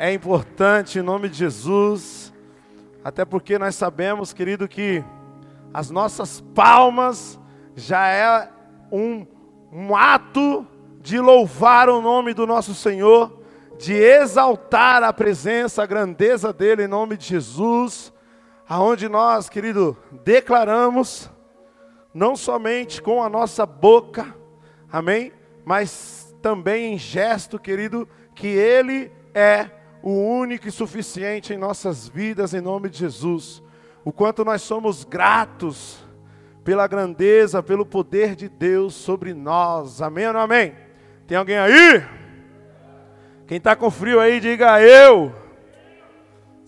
é importante em nome de Jesus, até porque nós sabemos, querido, que as nossas palmas já é um, um ato de louvar o nome do nosso Senhor, de exaltar a presença, a grandeza dele em nome de Jesus, aonde nós, querido, declaramos não somente com a nossa boca, amém, mas também em gesto, querido, que ele é o único e suficiente em nossas vidas em nome de Jesus. O quanto nós somos gratos pela grandeza, pelo poder de Deus sobre nós. Amém ou não amém? Tem alguém aí? Quem está com frio aí, diga eu.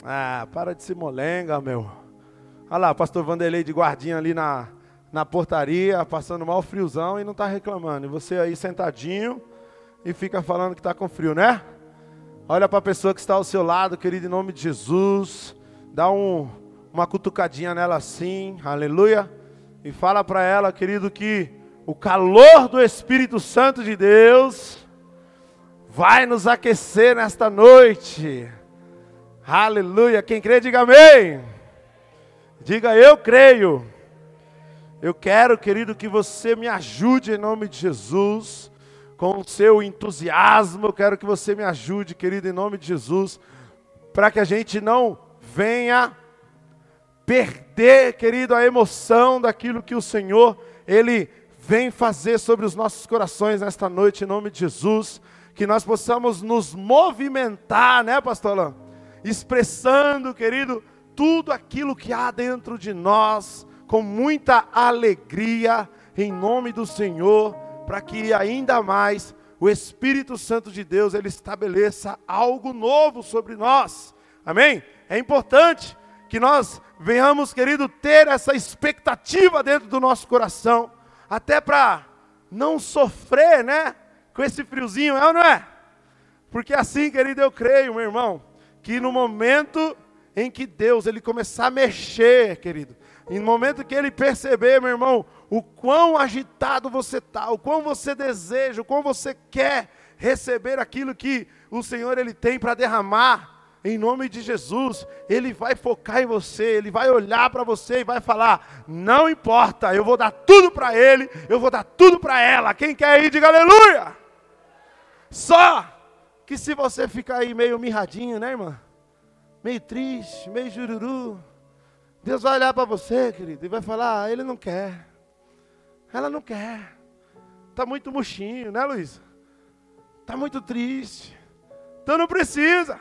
Ah, para de se molenga, meu. Olha lá, pastor Vanderlei de guardinha ali na, na portaria, passando mal friozão e não está reclamando. E você aí sentadinho e fica falando que está com frio, né? Olha para a pessoa que está ao seu lado, querido, em nome de Jesus. Dá um, uma cutucadinha nela assim, aleluia. E fala para ela, querido, que o calor do Espírito Santo de Deus vai nos aquecer nesta noite. Aleluia. Quem crê, diga amém. Diga eu creio. Eu quero, querido, que você me ajude em nome de Jesus, com o seu entusiasmo. Eu quero que você me ajude, querido, em nome de Jesus, para que a gente não venha perder, querido, a emoção daquilo que o Senhor, Ele vem fazer sobre os nossos corações nesta noite, em nome de Jesus. Que nós possamos nos movimentar, né, pastor Alain? Expressando, querido, tudo aquilo que há dentro de nós, com muita alegria, em nome do Senhor, para que ainda mais o Espírito Santo de Deus ele estabeleça algo novo sobre nós. Amém? É importante que nós venhamos, querido, ter essa expectativa dentro do nosso coração, até para não sofrer, né, com esse friozinho, é ou não é? Porque assim, querido, eu creio, meu irmão, que no momento em que Deus ele começar a mexer, querido, em no momento que ele perceber, meu irmão, o quão agitado você está, o quão você deseja, o quão você quer receber aquilo que o Senhor ele tem para derramar, em nome de Jesus, Ele vai focar em você, Ele vai olhar para você e vai falar: não importa, eu vou dar tudo para Ele, eu vou dar tudo para ela. Quem quer ir, diga aleluia. Só que se você ficar aí meio mirradinho, né, irmã? Meio triste, meio jururu, Deus vai olhar para você, querido, e vai falar: ah, Ele não quer, ela não quer, está muito murchinho, né, Luiz? Está muito triste, então não precisa.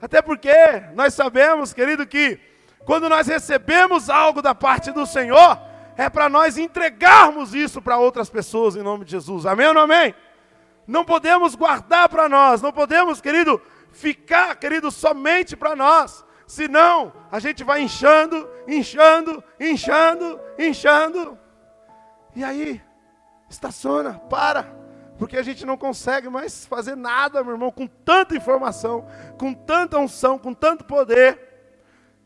Até porque nós sabemos, querido, que quando nós recebemos algo da parte do Senhor, é para nós entregarmos isso para outras pessoas em nome de Jesus. Amém ou não amém? Não podemos guardar para nós, não podemos, querido, ficar, querido, somente para nós. Senão, a gente vai inchando, inchando, inchando, inchando. E aí, estaciona, para porque a gente não consegue mais fazer nada, meu irmão, com tanta informação, com tanta unção, com tanto poder.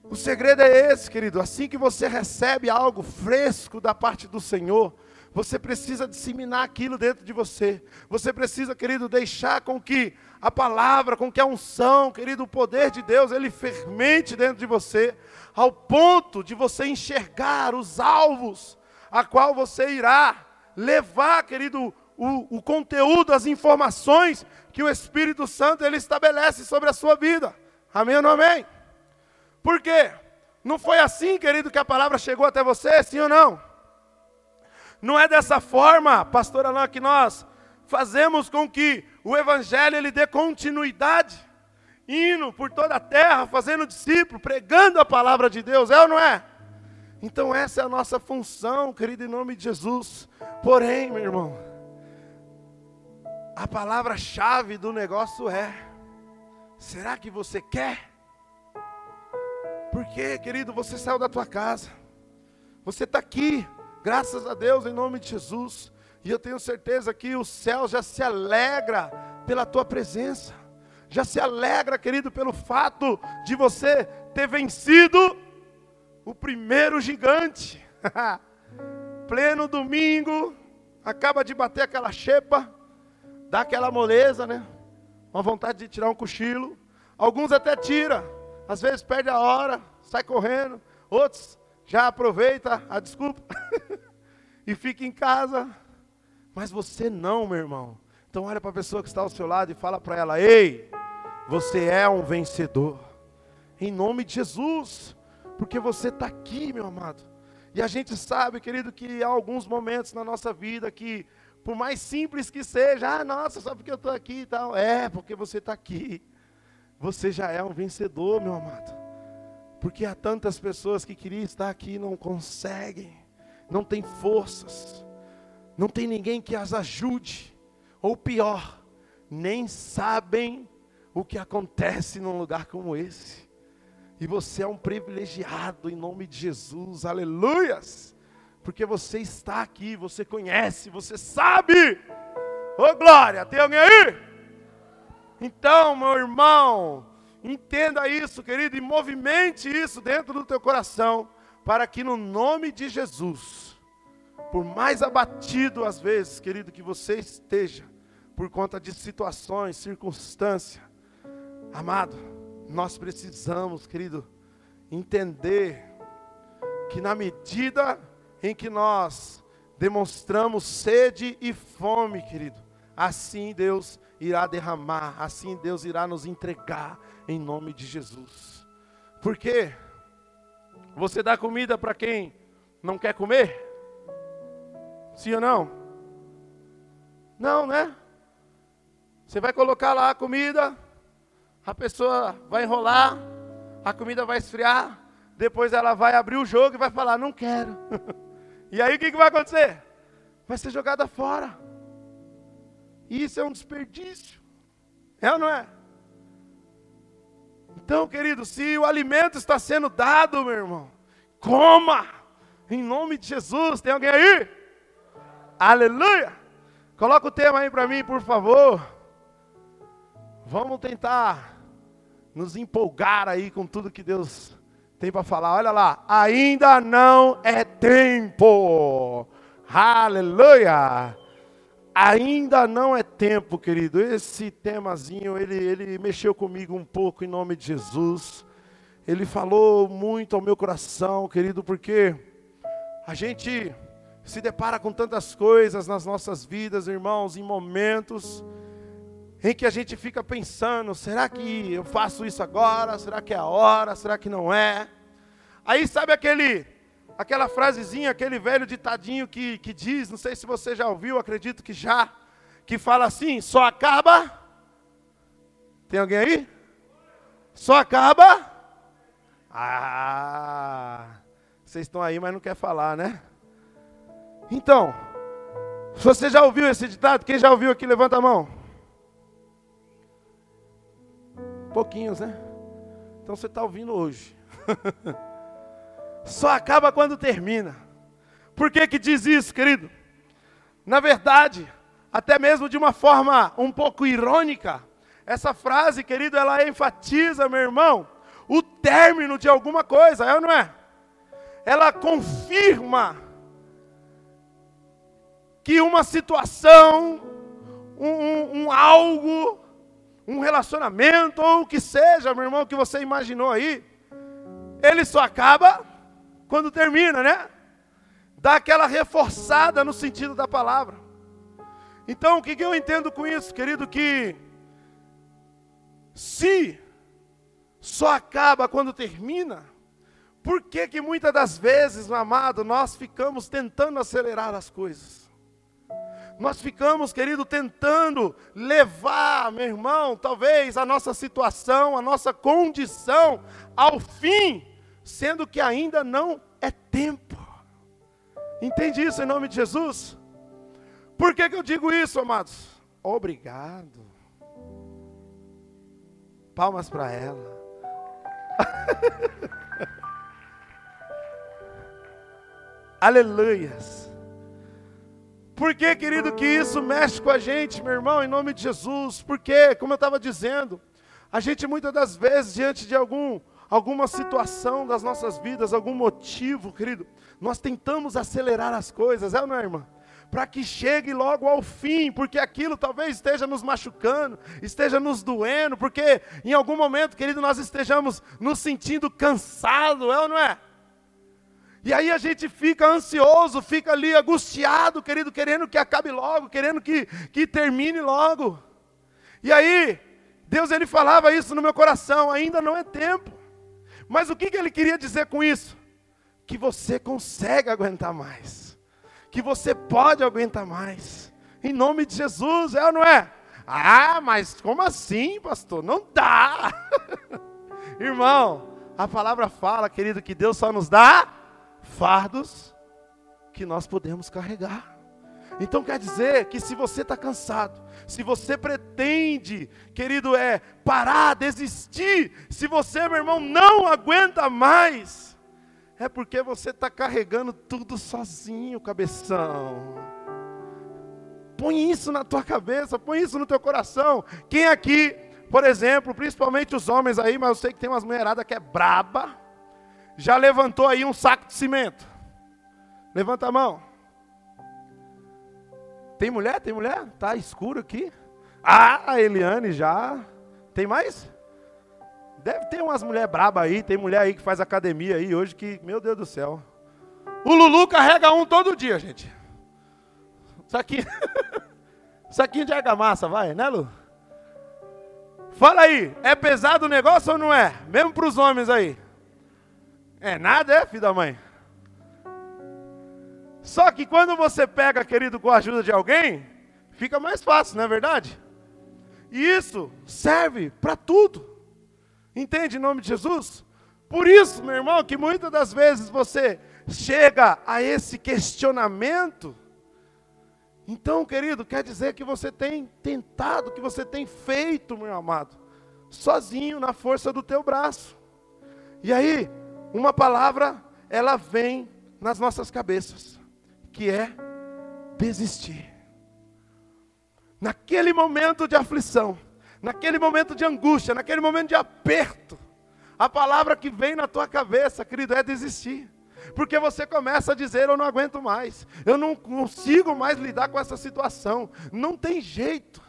O segredo é esse, querido. Assim que você recebe algo fresco da parte do Senhor, você precisa disseminar aquilo dentro de você. Você precisa, querido, deixar com que a palavra, com que a unção, querido, o poder de Deus, ele fermente dentro de você, ao ponto de você enxergar os alvos a qual você irá levar, querido, o, o conteúdo, as informações que o Espírito Santo ele estabelece sobre a sua vida. Amém ou não amém? Por quê? Não foi assim, querido, que a palavra chegou até você, sim ou não? Não é dessa forma, pastor Alain, que nós fazemos com que o evangelho ele dê continuidade, indo por toda a terra, fazendo discípulo, pregando a palavra de Deus, é ou não é? Então essa é a nossa função, querido, em nome de Jesus. Porém, meu irmão, a palavra-chave do negócio é: será que você quer? Porque, querido, você saiu da tua casa, você está aqui, graças a Deus, em nome de Jesus, e eu tenho certeza que o céu já se alegra pela tua presença, já se alegra, querido, pelo fato de você ter vencido o primeiro gigante. Pleno domingo, acaba de bater aquela xepa dá aquela moleza, né? Uma vontade de tirar um cochilo. Alguns até tira, às vezes perde a hora, sai correndo. Outros já aproveita a desculpa e fica em casa. Mas você não, meu irmão. Então olha para a pessoa que está ao seu lado e fala para ela: "Ei, você é um vencedor. Em nome de Jesus, porque você está aqui, meu amado. E a gente sabe, querido, que há alguns momentos na nossa vida que, por mais simples que seja, ah, nossa, só porque eu estou aqui e tal. É, porque você está aqui. Você já é um vencedor, meu amado. Porque há tantas pessoas que queriam estar aqui e não conseguem, não tem forças, não tem ninguém que as ajude, ou pior, nem sabem o que acontece num lugar como esse. E você é um privilegiado em nome de Jesus, aleluias, porque você está aqui, você conhece, você sabe. Ô glória, tem alguém aí? Então, meu irmão, entenda isso, querido, e movimente isso dentro do teu coração, para que no nome de Jesus, por mais abatido às vezes, querido, que você esteja, por conta de situações, circunstâncias, amado, nós precisamos, querido, entender que na medida em que nós demonstramos sede e fome, querido, assim Deus irá derramar, assim Deus irá nos entregar em nome de Jesus. Por quê? Você dá comida para quem não quer comer? Sim ou não? Não, né? Você vai colocar lá a comida, a pessoa vai enrolar, a comida vai esfriar, depois ela vai abrir o jogo e vai falar: Não quero. e aí o que, que vai acontecer? Vai ser jogada fora. Isso é um desperdício. É ou não é? Então, querido, se o alimento está sendo dado, meu irmão, coma, em nome de Jesus. Tem alguém aí? Aleluia! Coloca o tema aí para mim, por favor. Vamos tentar nos empolgar aí com tudo que Deus tem para falar. Olha lá, ainda não é tempo. Aleluia! Ainda não é tempo, querido. Esse temazinho, ele, ele mexeu comigo um pouco em nome de Jesus. Ele falou muito ao meu coração, querido, porque a gente se depara com tantas coisas nas nossas vidas, irmãos, em momentos em que a gente fica pensando: será que eu faço isso agora? Será que é a hora? Será que não é? Aí sabe aquele aquela frasezinha, aquele velho ditadinho que, que diz, não sei se você já ouviu, acredito que já, que fala assim: só acaba. Tem alguém aí? Só acaba. Ah, vocês estão aí, mas não quer falar, né? Então, você já ouviu esse ditado? Quem já ouviu aqui, levanta a mão. Pouquinhos, né? Então você está ouvindo hoje. só acaba quando termina. Por que que diz isso, querido? Na verdade, até mesmo de uma forma um pouco irônica, essa frase, querido, ela enfatiza, meu irmão, o término de alguma coisa, é ou não é? Ela confirma que uma situação, um, um, um algo, um relacionamento, ou o que seja, meu irmão, que você imaginou aí, ele só acaba quando termina, né? Dá aquela reforçada no sentido da palavra. Então, o que, eu entendo com isso, querido? Que se só acaba quando termina, por que, que muitas das vezes, meu amado, nós ficamos tentando acelerar as coisas? Nós ficamos, querido, tentando levar, meu irmão, talvez a nossa situação, a nossa condição ao fim, sendo que ainda não é tempo. Entende isso em nome de Jesus? Por que, que eu digo isso, amados? Obrigado. Palmas para ela. Aleluias. Por que, querido, que isso mexe com a gente, meu irmão, em nome de Jesus? Porque, como eu estava dizendo, a gente muitas das vezes, diante de algum alguma situação das nossas vidas, algum motivo, querido, nós tentamos acelerar as coisas, é ou não é, irmã? para que chegue logo ao fim, porque aquilo talvez esteja nos machucando, esteja nos doendo, porque em algum momento, querido, nós estejamos nos sentindo cansado, é ou não é? E aí a gente fica ansioso, fica ali angustiado, querido, querendo que acabe logo, querendo que, que termine logo. E aí, Deus ele falava isso no meu coração, ainda não é tempo. Mas o que, que ele queria dizer com isso? Que você consegue aguentar mais. Que você pode aguentar mais. Em nome de Jesus, é ou não é? Ah, mas como assim, pastor? Não dá. Irmão, a palavra fala, querido, que Deus só nos dá fardos que nós podemos carregar. Então quer dizer que se você está cansado, se você pretende, querido, é parar, desistir, se você, meu irmão, não aguenta mais, é porque você está carregando tudo sozinho, cabeção. Põe isso na tua cabeça, põe isso no teu coração. Quem aqui, por exemplo, principalmente os homens aí, mas eu sei que tem umas mulheradas que é braba, já levantou aí um saco de cimento? Levanta a mão. Tem mulher? Tem mulher? Tá escuro aqui. Ah, a Eliane já. Tem mais? Deve ter umas mulheres braba aí, tem mulher aí que faz academia aí hoje que, meu Deus do céu. O Lulu carrega um todo dia, gente. Saquinho. Saquinho de argamassa, vai, né, Lu? Fala aí, é pesado o negócio ou não é? Mesmo para os homens aí. É nada, é, filho da mãe? Só que quando você pega, querido, com a ajuda de alguém, fica mais fácil, não é verdade? E isso serve para tudo. Entende em nome de Jesus? Por isso, meu irmão, que muitas das vezes você chega a esse questionamento. Então, querido, quer dizer que você tem tentado, que você tem feito, meu amado, sozinho na força do teu braço. E aí, uma palavra, ela vem nas nossas cabeças, que é desistir. Naquele momento de aflição, naquele momento de angústia, naquele momento de aperto, a palavra que vem na tua cabeça, querido, é desistir. Porque você começa a dizer: Eu não aguento mais, eu não consigo mais lidar com essa situação, não tem jeito.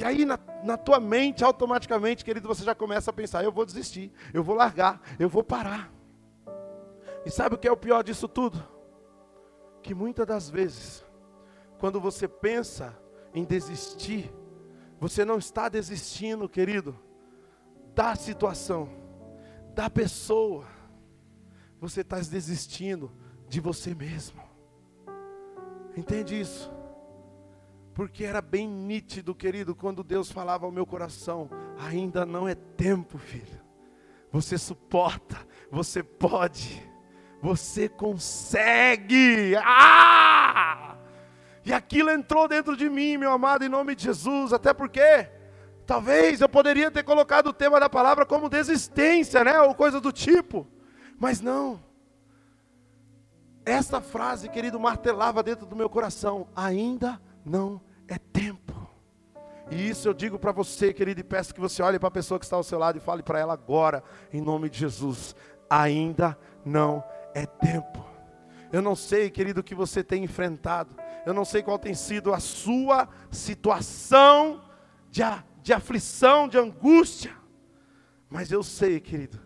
E aí na, na tua mente, automaticamente, querido, você já começa a pensar: eu vou desistir, eu vou largar, eu vou parar. E sabe o que é o pior disso tudo? Que muitas das vezes, quando você pensa em desistir, você não está desistindo, querido, da situação, da pessoa, você está desistindo de você mesmo. Entende isso? Porque era bem nítido, querido, quando Deus falava ao meu coração: ainda não é tempo, filho. Você suporta, você pode, você consegue. Ah! E aquilo entrou dentro de mim, meu amado, em nome de Jesus, até porque talvez eu poderia ter colocado o tema da palavra como desistência, né, ou coisa do tipo. Mas não. Essa frase, querido, martelava dentro do meu coração: ainda não é tempo. E isso eu digo para você, querido, e peço que você olhe para a pessoa que está ao seu lado e fale para ela agora, em nome de Jesus: ainda não é tempo. Eu não sei, querido, o que você tem enfrentado, eu não sei qual tem sido a sua situação de, de aflição, de angústia, mas eu sei, querido,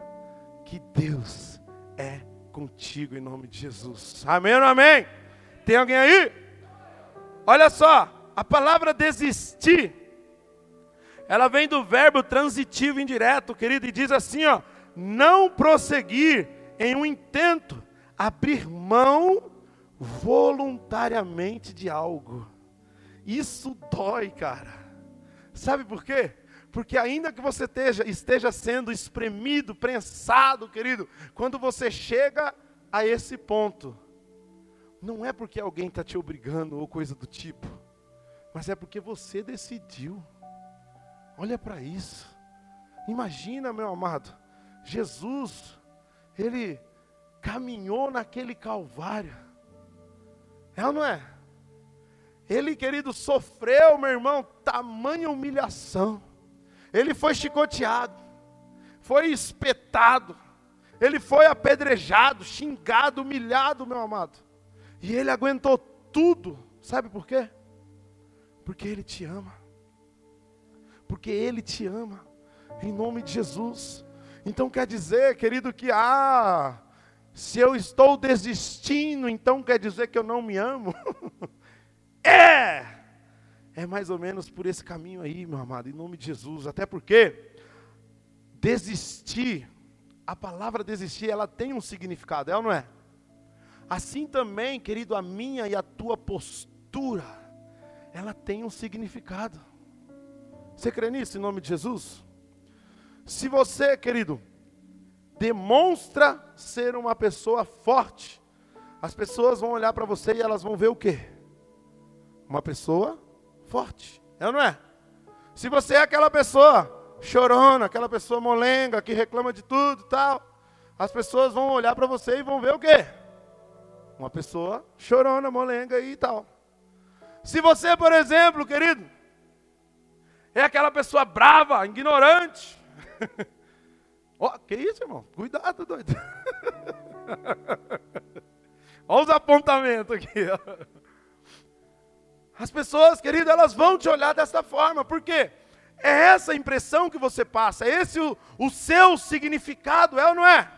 que Deus é contigo em nome de Jesus. Amém ou amém? Tem alguém aí? Olha só, a palavra desistir, ela vem do verbo transitivo indireto, querido, e diz assim, ó, não prosseguir em um intento, abrir mão voluntariamente de algo. Isso dói, cara. Sabe por quê? Porque ainda que você esteja, esteja sendo espremido, prensado, querido, quando você chega a esse ponto, não é porque alguém está te obrigando ou coisa do tipo mas é porque você decidiu. Olha para isso. Imagina, meu amado, Jesus, ele caminhou naquele Calvário. É ou não é? Ele, querido, sofreu, meu irmão, tamanha humilhação. Ele foi chicoteado, foi espetado, ele foi apedrejado, xingado, humilhado, meu amado. E ele aguentou tudo. Sabe por quê? Porque Ele te ama. Porque Ele te ama. Em nome de Jesus. Então quer dizer, querido, que ah, se eu estou desistindo, então quer dizer que eu não me amo? é! É mais ou menos por esse caminho aí, meu amado, em nome de Jesus. Até porque desistir, a palavra desistir, ela tem um significado, é ou não é? Assim também, querido, a minha e a tua postura, ela tem um significado. Você crê nisso em nome de Jesus? Se você, querido, demonstra ser uma pessoa forte, as pessoas vão olhar para você e elas vão ver o quê? Uma pessoa forte. É ou não é? Se você é aquela pessoa chorona, aquela pessoa molenga, que reclama de tudo e tal, as pessoas vão olhar para você e vão ver o quê? Uma pessoa chorona, molenga e tal. Se você, por exemplo, querido, é aquela pessoa brava, ignorante. oh, que isso, irmão? Cuidado, doido. Olha os apontamentos aqui. As pessoas, querido, elas vão te olhar dessa forma. Por quê? É essa a impressão que você passa, é esse o, o seu significado, é ou não é?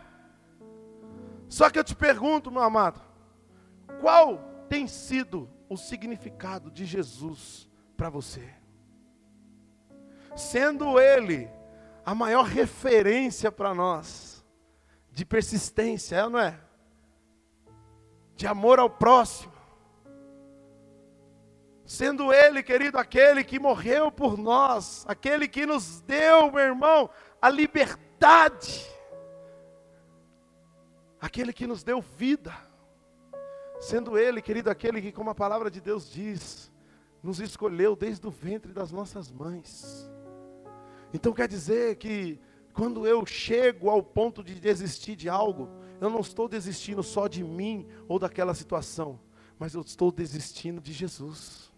Só que eu te pergunto, meu amado, qual tem sido o significado de Jesus para você? Sendo Ele a maior referência para nós, de persistência, é não é? De amor ao próximo. Sendo Ele, querido, aquele que morreu por nós, aquele que nos deu, meu irmão, a liberdade, aquele que nos deu vida. Sendo Ele, querido, aquele que, como a palavra de Deus diz, nos escolheu desde o ventre das nossas mães. Então quer dizer que quando eu chego ao ponto de desistir de algo, eu não estou desistindo só de mim ou daquela situação, mas eu estou desistindo de Jesus.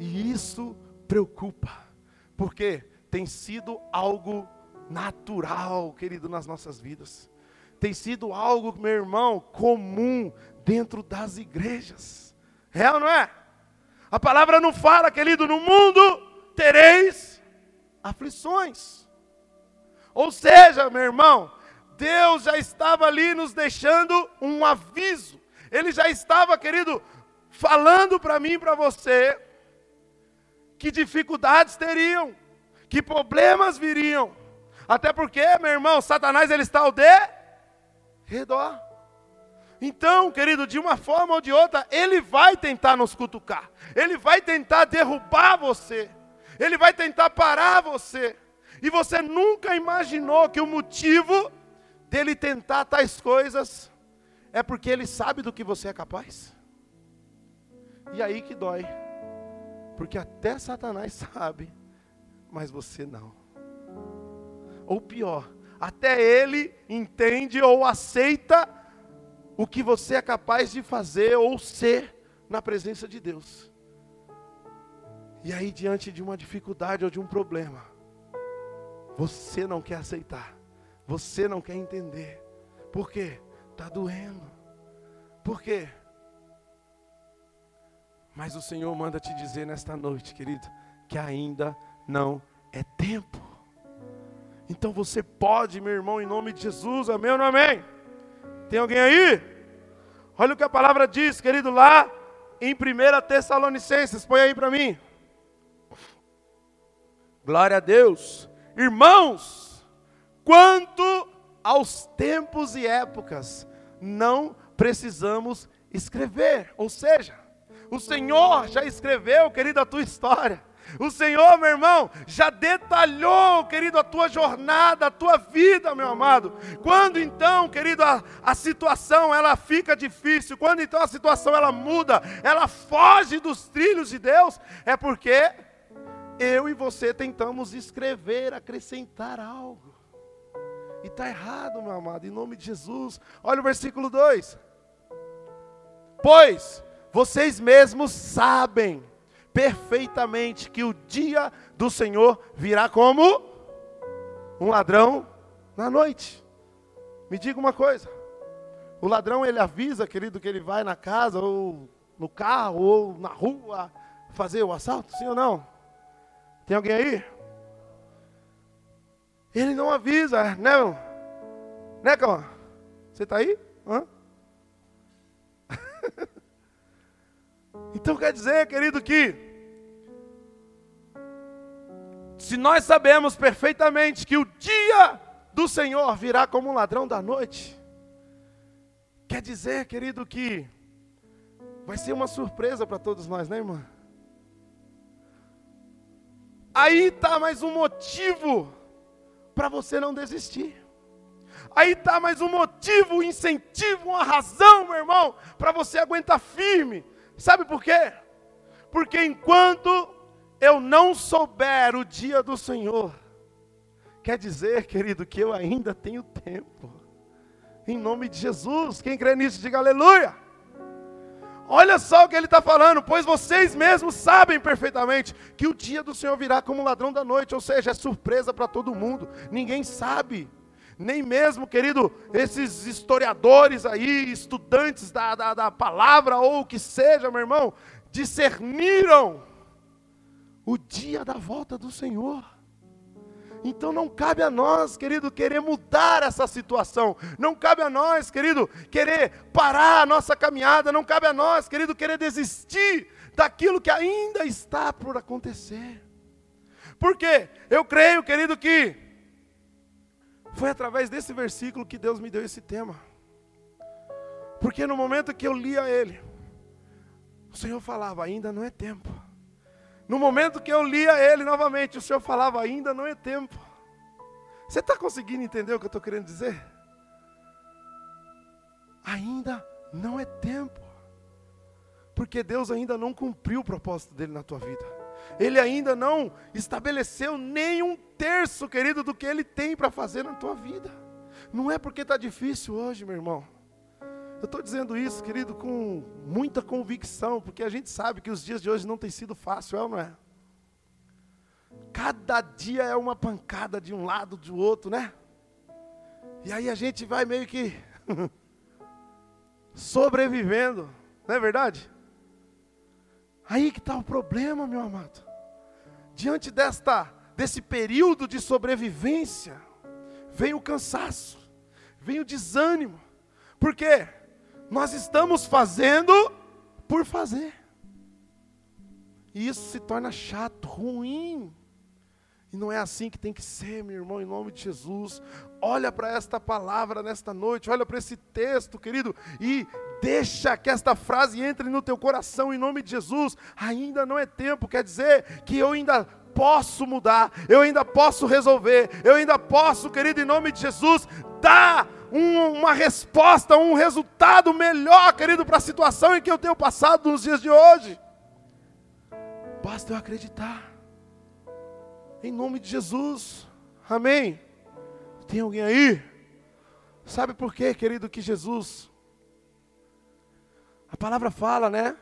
E isso preocupa, porque tem sido algo natural, querido, nas nossas vidas. Tem sido algo, meu irmão, comum dentro das igrejas. Ou não é? A palavra não fala, querido, no mundo tereis aflições. Ou seja, meu irmão, Deus já estava ali nos deixando um aviso. Ele já estava, querido, falando para mim e para você que dificuldades teriam, que problemas viriam. Até porque, meu irmão, Satanás ele está ao de redor. Então, querido, de uma forma ou de outra, ele vai tentar nos cutucar. Ele vai tentar derrubar você. Ele vai tentar parar você. E você nunca imaginou que o motivo dele tentar tais coisas é porque ele sabe do que você é capaz? E aí que dói. Porque até Satanás sabe, mas você não. Ou pior, até ele entende ou aceita o que você é capaz de fazer ou ser na presença de Deus. E aí, diante de uma dificuldade ou de um problema, você não quer aceitar, você não quer entender. Por quê? Está doendo. Por quê? Mas o Senhor manda te dizer nesta noite, querido, que ainda não é tempo. Então você pode, meu irmão, em nome de Jesus, amém ou não amém? Tem alguém aí? Olha o que a palavra diz, querido, lá em 1 Tessalonicenses, põe aí para mim. Glória a Deus. Irmãos, quanto aos tempos e épocas, não precisamos escrever. Ou seja, o Senhor já escreveu, querido, a tua história. O Senhor, meu irmão, já detalhou, querido, a tua jornada, a tua vida, meu amado. Quando então, querido, a, a situação ela fica difícil, quando então a situação ela muda, ela foge dos trilhos de Deus, é porque eu e você tentamos escrever, acrescentar algo. E está errado, meu amado, em nome de Jesus. Olha o versículo 2. Pois vocês mesmos sabem perfeitamente que o dia do Senhor virá como um ladrão na noite. Me diga uma coisa. O ladrão ele avisa, querido, que ele vai na casa ou no carro ou na rua fazer o assalto? Sim ou não? Tem alguém aí? Ele não avisa, né? Né, Calma? Você está aí? Hã? Então quer dizer, querido, que se nós sabemos perfeitamente que o dia do Senhor virá como um ladrão da noite, quer dizer, querido, que vai ser uma surpresa para todos nós, né, irmã? Aí está mais um motivo para você não desistir. Aí está mais um motivo, um incentivo, uma razão, meu irmão, para você aguentar firme. Sabe por quê? Porque enquanto eu não souber o dia do Senhor, quer dizer, querido, que eu ainda tenho tempo. Em nome de Jesus, quem crê nisso, diga aleluia. Olha só o que ele está falando, pois vocês mesmos sabem perfeitamente que o dia do Senhor virá como ladrão da noite, ou seja, é surpresa para todo mundo, ninguém sabe, nem mesmo, querido, esses historiadores aí, estudantes da, da, da palavra ou o que seja, meu irmão, discerniram o dia da volta do Senhor. Então não cabe a nós, querido, querer mudar essa situação. Não cabe a nós, querido, querer parar a nossa caminhada. Não cabe a nós, querido, querer desistir daquilo que ainda está por acontecer. Porque eu creio, querido, que foi através desse versículo que Deus me deu esse tema. Porque no momento que eu lia ele, o Senhor falava: ainda não é tempo. No momento que eu lia ele novamente, o Senhor falava: ainda não é tempo. Você está conseguindo entender o que eu estou querendo dizer? Ainda não é tempo. Porque Deus ainda não cumpriu o propósito dele na tua vida. Ele ainda não estabeleceu nem um terço, querido, do que ele tem para fazer na tua vida. Não é porque está difícil hoje, meu irmão. Eu estou dizendo isso, querido, com muita convicção, porque a gente sabe que os dias de hoje não têm sido fácil, é ou não é? Cada dia é uma pancada de um lado, do outro, né? E aí a gente vai meio que sobrevivendo, não é verdade? Aí que está o problema, meu amado. Diante desta, desse período de sobrevivência, vem o cansaço, vem o desânimo. Por quê? Nós estamos fazendo por fazer. E isso se torna chato, ruim. E não é assim que tem que ser, meu irmão, em nome de Jesus. Olha para esta palavra nesta noite, olha para esse texto, querido, e deixa que esta frase entre no teu coração em nome de Jesus. Ainda não é tempo, quer dizer que eu ainda posso mudar, eu ainda posso resolver, eu ainda posso, querido, em nome de Jesus, dar um, uma resposta, um resultado melhor, querido, para a situação em que eu tenho passado nos dias de hoje. Basta eu acreditar. Em nome de Jesus. Amém. Tem alguém aí? Sabe por quê, querido, que Jesus a palavra fala, né?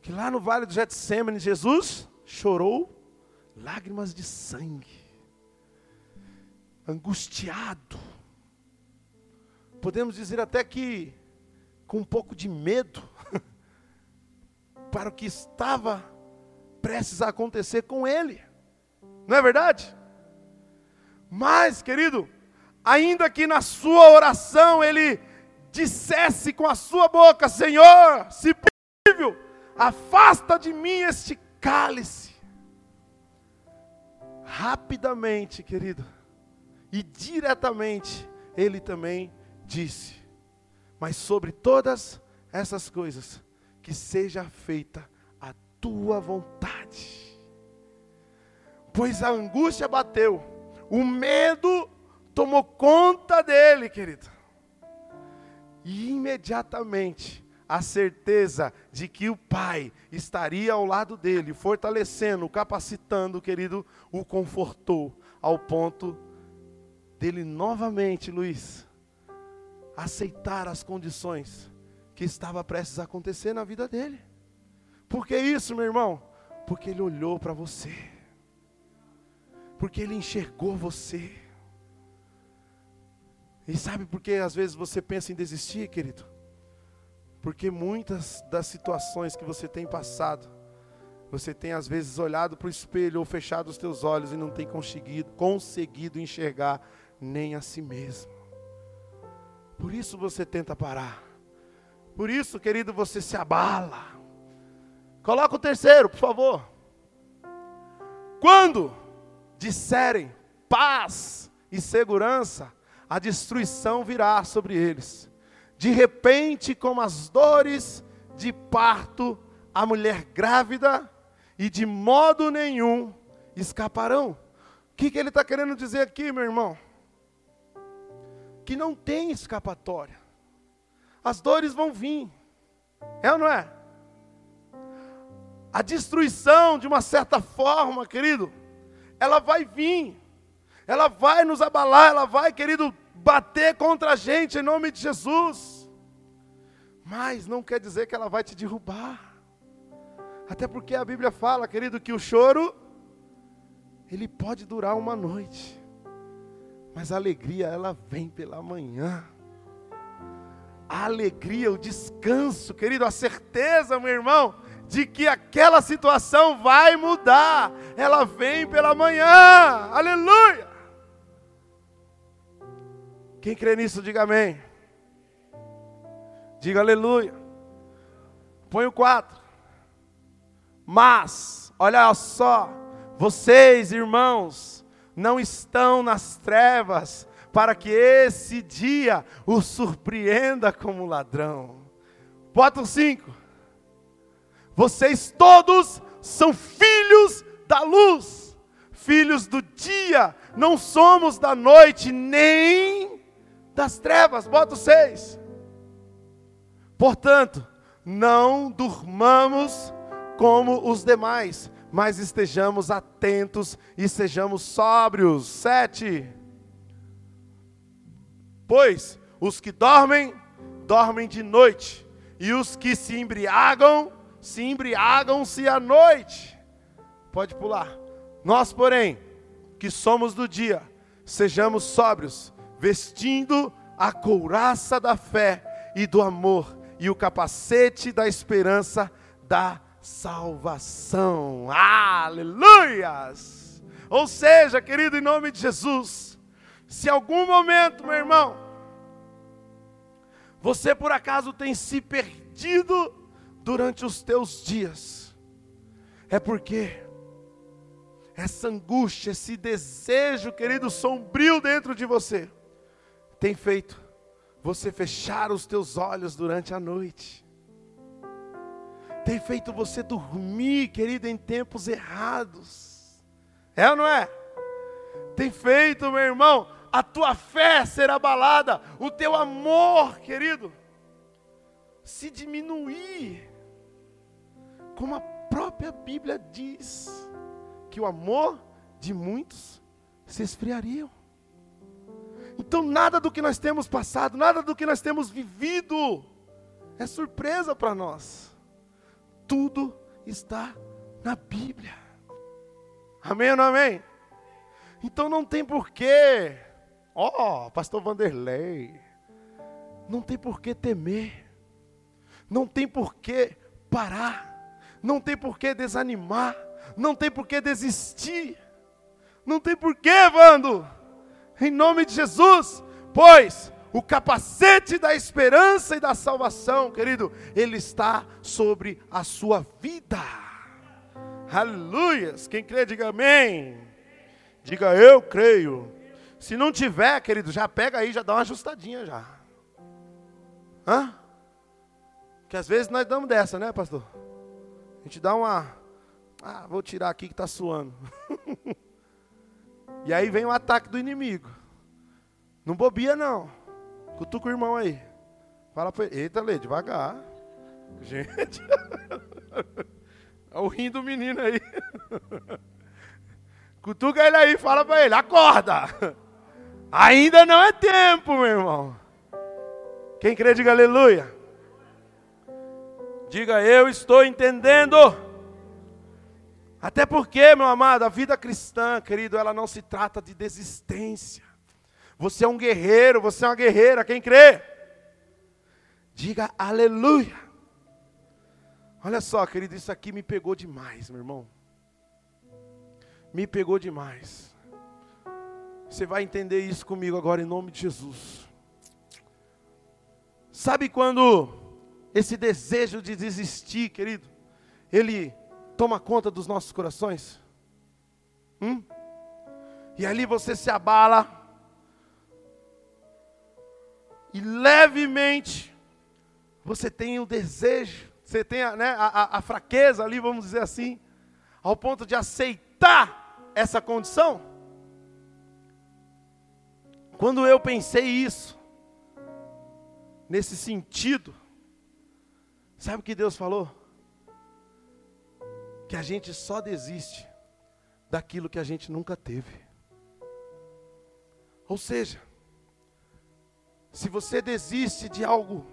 Que lá no vale do Getsemane Jesus chorou lágrimas de sangue. Angustiado podemos dizer até que com um pouco de medo para o que estava prestes a acontecer com ele. Não é verdade? Mas, querido, ainda que na sua oração ele dissesse com a sua boca: Senhor, se possível, afasta de mim este cálice. Rapidamente, querido, e diretamente, ele também disse: Mas sobre todas essas coisas, que seja feita a tua vontade. Pois a angústia bateu, o medo tomou conta dele, querido. E imediatamente a certeza de que o Pai estaria ao lado dele, fortalecendo, capacitando, querido, o confortou ao ponto dele novamente, Luiz, aceitar as condições que estava prestes a acontecer na vida dele. Por que isso, meu irmão? Porque ele olhou para você. Porque ele enxergou você. E sabe por que às vezes você pensa em desistir, querido? Porque muitas das situações que você tem passado, você tem às vezes olhado para o espelho ou fechado os teus olhos e não tem conseguido, conseguido enxergar nem a si mesmo. Por isso você tenta parar. Por isso, querido, você se abala. Coloca o terceiro, por favor. Quando disserem paz e segurança, a destruição virá sobre eles. De repente, como as dores de parto, a mulher grávida e de modo nenhum escaparão. O que, que ele está querendo dizer aqui, meu irmão? Que não tem escapatória. As dores vão vir. É ou não é? A destruição, de uma certa forma, querido, ela vai vir. Ela vai nos abalar, ela vai, querido, bater contra a gente em nome de Jesus. Mas não quer dizer que ela vai te derrubar. Até porque a Bíblia fala, querido, que o choro ele pode durar uma noite. Mas a alegria ela vem pela manhã. A alegria, o descanso, querido, a certeza, meu irmão, de que aquela situação vai mudar. Ela vem pela manhã. Aleluia! Quem crê nisso, diga amém. Diga aleluia. Põe o 4. Mas, olha só, vocês, irmãos, não estão nas trevas para que esse dia o surpreenda como ladrão. Bota 5. Vocês todos são filhos da luz, filhos do dia, não somos da noite nem das trevas. Bota 6. Portanto, não durmamos como os demais, mas estejamos atentos e sejamos sóbrios. Sete. Pois os que dormem, dormem de noite, e os que se embriagam, se embriagam-se à noite. Pode pular. Nós, porém, que somos do dia, sejamos sóbrios, vestindo a couraça da fé e do amor e o capacete da esperança da salvação. Aleluias! Ou seja, querido, em nome de Jesus, se algum momento, meu irmão, você por acaso tem se perdido durante os teus dias, é porque essa angústia, esse desejo, querido, sombrio dentro de você, tem feito você fechar os teus olhos durante a noite tem feito você dormir, querido, em tempos errados. É ou não é? Tem feito, meu irmão, a tua fé ser abalada, o teu amor, querido, se diminuir. Como a própria Bíblia diz, que o amor de muitos se esfriaria. Então, nada do que nós temos passado, nada do que nós temos vivido, é surpresa para nós. Tudo está na Bíblia. Amém ou não amém? Então não tem porquê, ó, oh, pastor Vanderlei, não tem porquê temer, não tem porquê parar, não tem porquê desanimar, não tem porquê desistir, não tem porquê, Vando, em nome de Jesus, pois o capacete da esperança e da salvação, querido, ele está sobre a sua vida. Aleluias. Quem crê, diga amém. Diga eu creio. Se não tiver, querido, já pega aí, já dá uma ajustadinha já. Hã? Que às vezes nós damos dessa, né, pastor? A gente dá uma. Ah, vou tirar aqui que está suando. e aí vem o ataque do inimigo. Não bobia, não. Cutuca o irmão aí. Fala para ele. Eita, Lê, devagar. Gente. Olha o rim do menino aí. Cutuca ele aí, fala para ele, acorda. Ainda não é tempo, meu irmão. Quem crê, diga aleluia. Diga, eu estou entendendo. Até porque, meu amado, a vida cristã, querido, ela não se trata de desistência. Você é um guerreiro, você é uma guerreira, quem crê? Diga aleluia. Olha só, querido, isso aqui me pegou demais, meu irmão. Me pegou demais. Você vai entender isso comigo agora em nome de Jesus. Sabe quando esse desejo de desistir, querido, ele toma conta dos nossos corações? Hum? E ali você se abala, e levemente você tem o desejo, você tem a, né, a, a fraqueza ali, vamos dizer assim, ao ponto de aceitar essa condição. Quando eu pensei isso, nesse sentido, sabe o que Deus falou? Que a gente só desiste daquilo que a gente nunca teve. Ou seja, se você desiste de algo,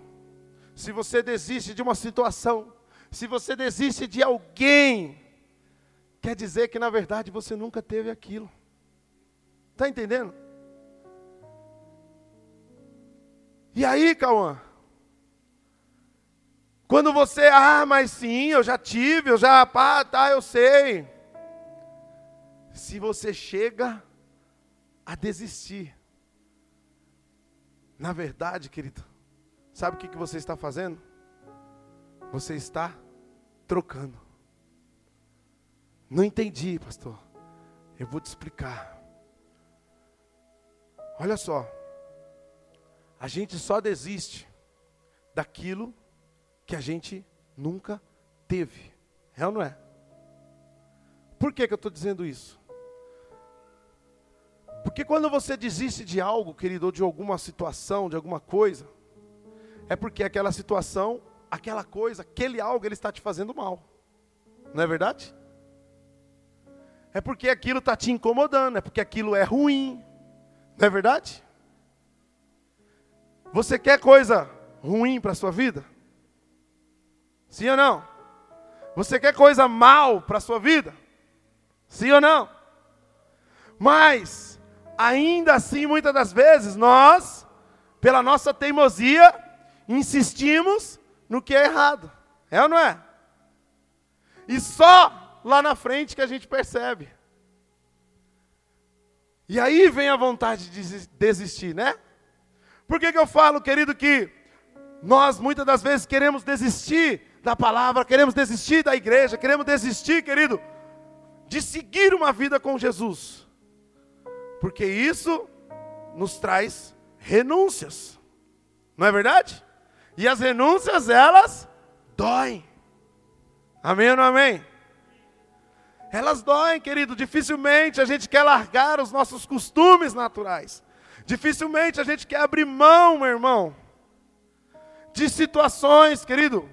se você desiste de uma situação, se você desiste de alguém, quer dizer que na verdade você nunca teve aquilo. Está entendendo? E aí, Cauã? Quando você, ah, mas sim, eu já tive, eu já, pá, tá, eu sei. Se você chega a desistir, na verdade, querido, sabe o que, que você está fazendo? Você está trocando. Não entendi, pastor. Eu vou te explicar. Olha só. A gente só desiste daquilo que a gente nunca teve. É ou não é? Por que, que eu estou dizendo isso? Porque quando você desiste de algo, querido, ou de alguma situação, de alguma coisa, é porque aquela situação, aquela coisa, aquele algo, ele está te fazendo mal. Não é verdade? É porque aquilo está te incomodando, é porque aquilo é ruim. Não é verdade? Você quer coisa ruim para a sua vida? Sim ou não? Você quer coisa mal para a sua vida? Sim ou não? Mas, ainda assim, muitas das vezes, nós, pela nossa teimosia, insistimos no que é errado. É ou não é? E só lá na frente que a gente percebe. E aí vem a vontade de desistir, né? Por que, que eu falo, querido, que nós muitas das vezes queremos desistir da palavra, queremos desistir da igreja, queremos desistir, querido, de seguir uma vida com Jesus? Porque isso nos traz renúncias, não é verdade? E as renúncias, elas doem. Amém ou não amém? Elas doem, querido. Dificilmente a gente quer largar os nossos costumes naturais. Dificilmente a gente quer abrir mão, meu irmão, de situações, querido,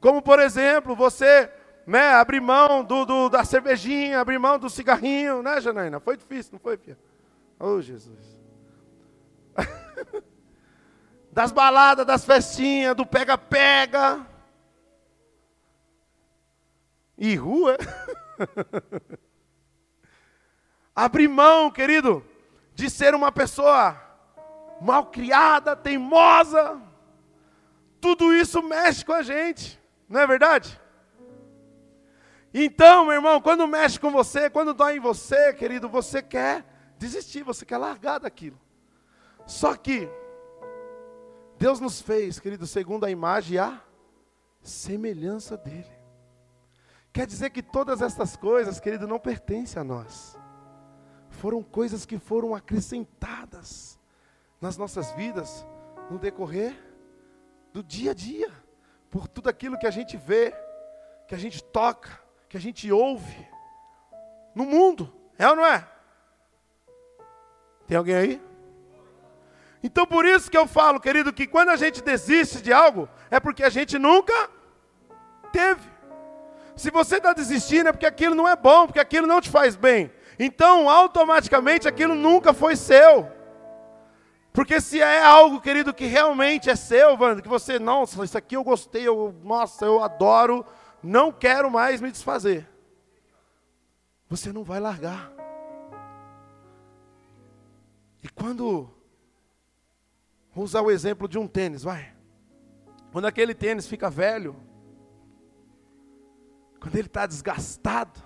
como por exemplo, você né, abrir mão do, do, da cervejinha, abrir mão do cigarrinho, né, Janaína? Foi difícil, não foi, filha? Oh, Jesus. das baladas, das festinhas, do pega-pega. E rua. abrir mão, querido, de ser uma pessoa mal criada, teimosa. Tudo isso mexe com a gente, não é verdade? Então, meu irmão, quando mexe com você, quando dói em você, querido, você quer desistir, você quer largar daquilo. Só que Deus nos fez, querido, segundo a imagem e a semelhança dele. Quer dizer que todas essas coisas, querido, não pertencem a nós foram coisas que foram acrescentadas nas nossas vidas no decorrer do dia a dia, por tudo aquilo que a gente vê, que a gente toca, que a gente ouve no mundo, é ou não é? Tem alguém aí? Então por isso que eu falo, querido, que quando a gente desiste de algo, é porque a gente nunca teve. Se você está desistindo, é porque aquilo não é bom, porque aquilo não te faz bem. Então, automaticamente, aquilo nunca foi seu. Porque se é algo, querido, que realmente é seu, Wanda, que você, nossa, isso aqui eu gostei, eu, nossa, eu adoro, não quero mais me desfazer. Você não vai largar. E quando, vou usar o exemplo de um tênis, vai. Quando aquele tênis fica velho, quando ele está desgastado,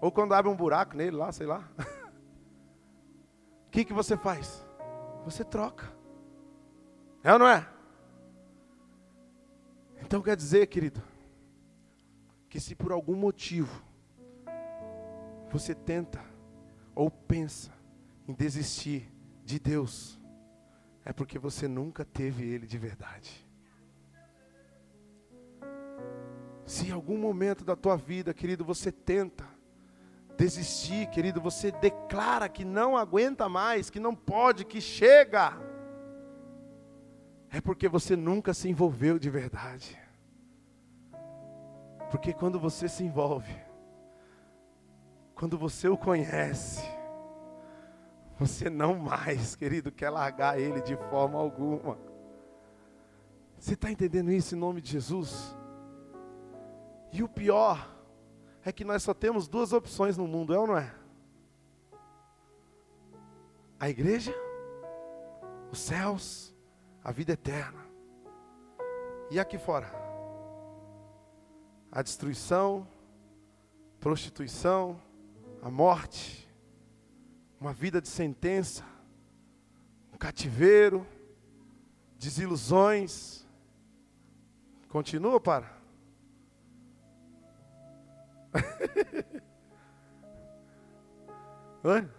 ou quando abre um buraco nele lá, sei lá. O que, que você faz? Você troca. É ou não é? Então quer dizer, querido, que se por algum motivo você tenta ou pensa em desistir de Deus, é porque você nunca teve Ele de verdade. Se em algum momento da tua vida, querido, você tenta desistir, querido, você declara que não aguenta mais, que não pode, que chega, é porque você nunca se envolveu de verdade. Porque quando você se envolve, quando você o conhece, você não mais, querido, quer largar ele de forma alguma. Você está entendendo isso em nome de Jesus? E o pior é que nós só temos duas opções no mundo, é ou não é? A igreja, os céus, a vida eterna. E aqui fora? A destruição, prostituição, a morte, uma vida de sentença, um cativeiro, desilusões. Continua, para?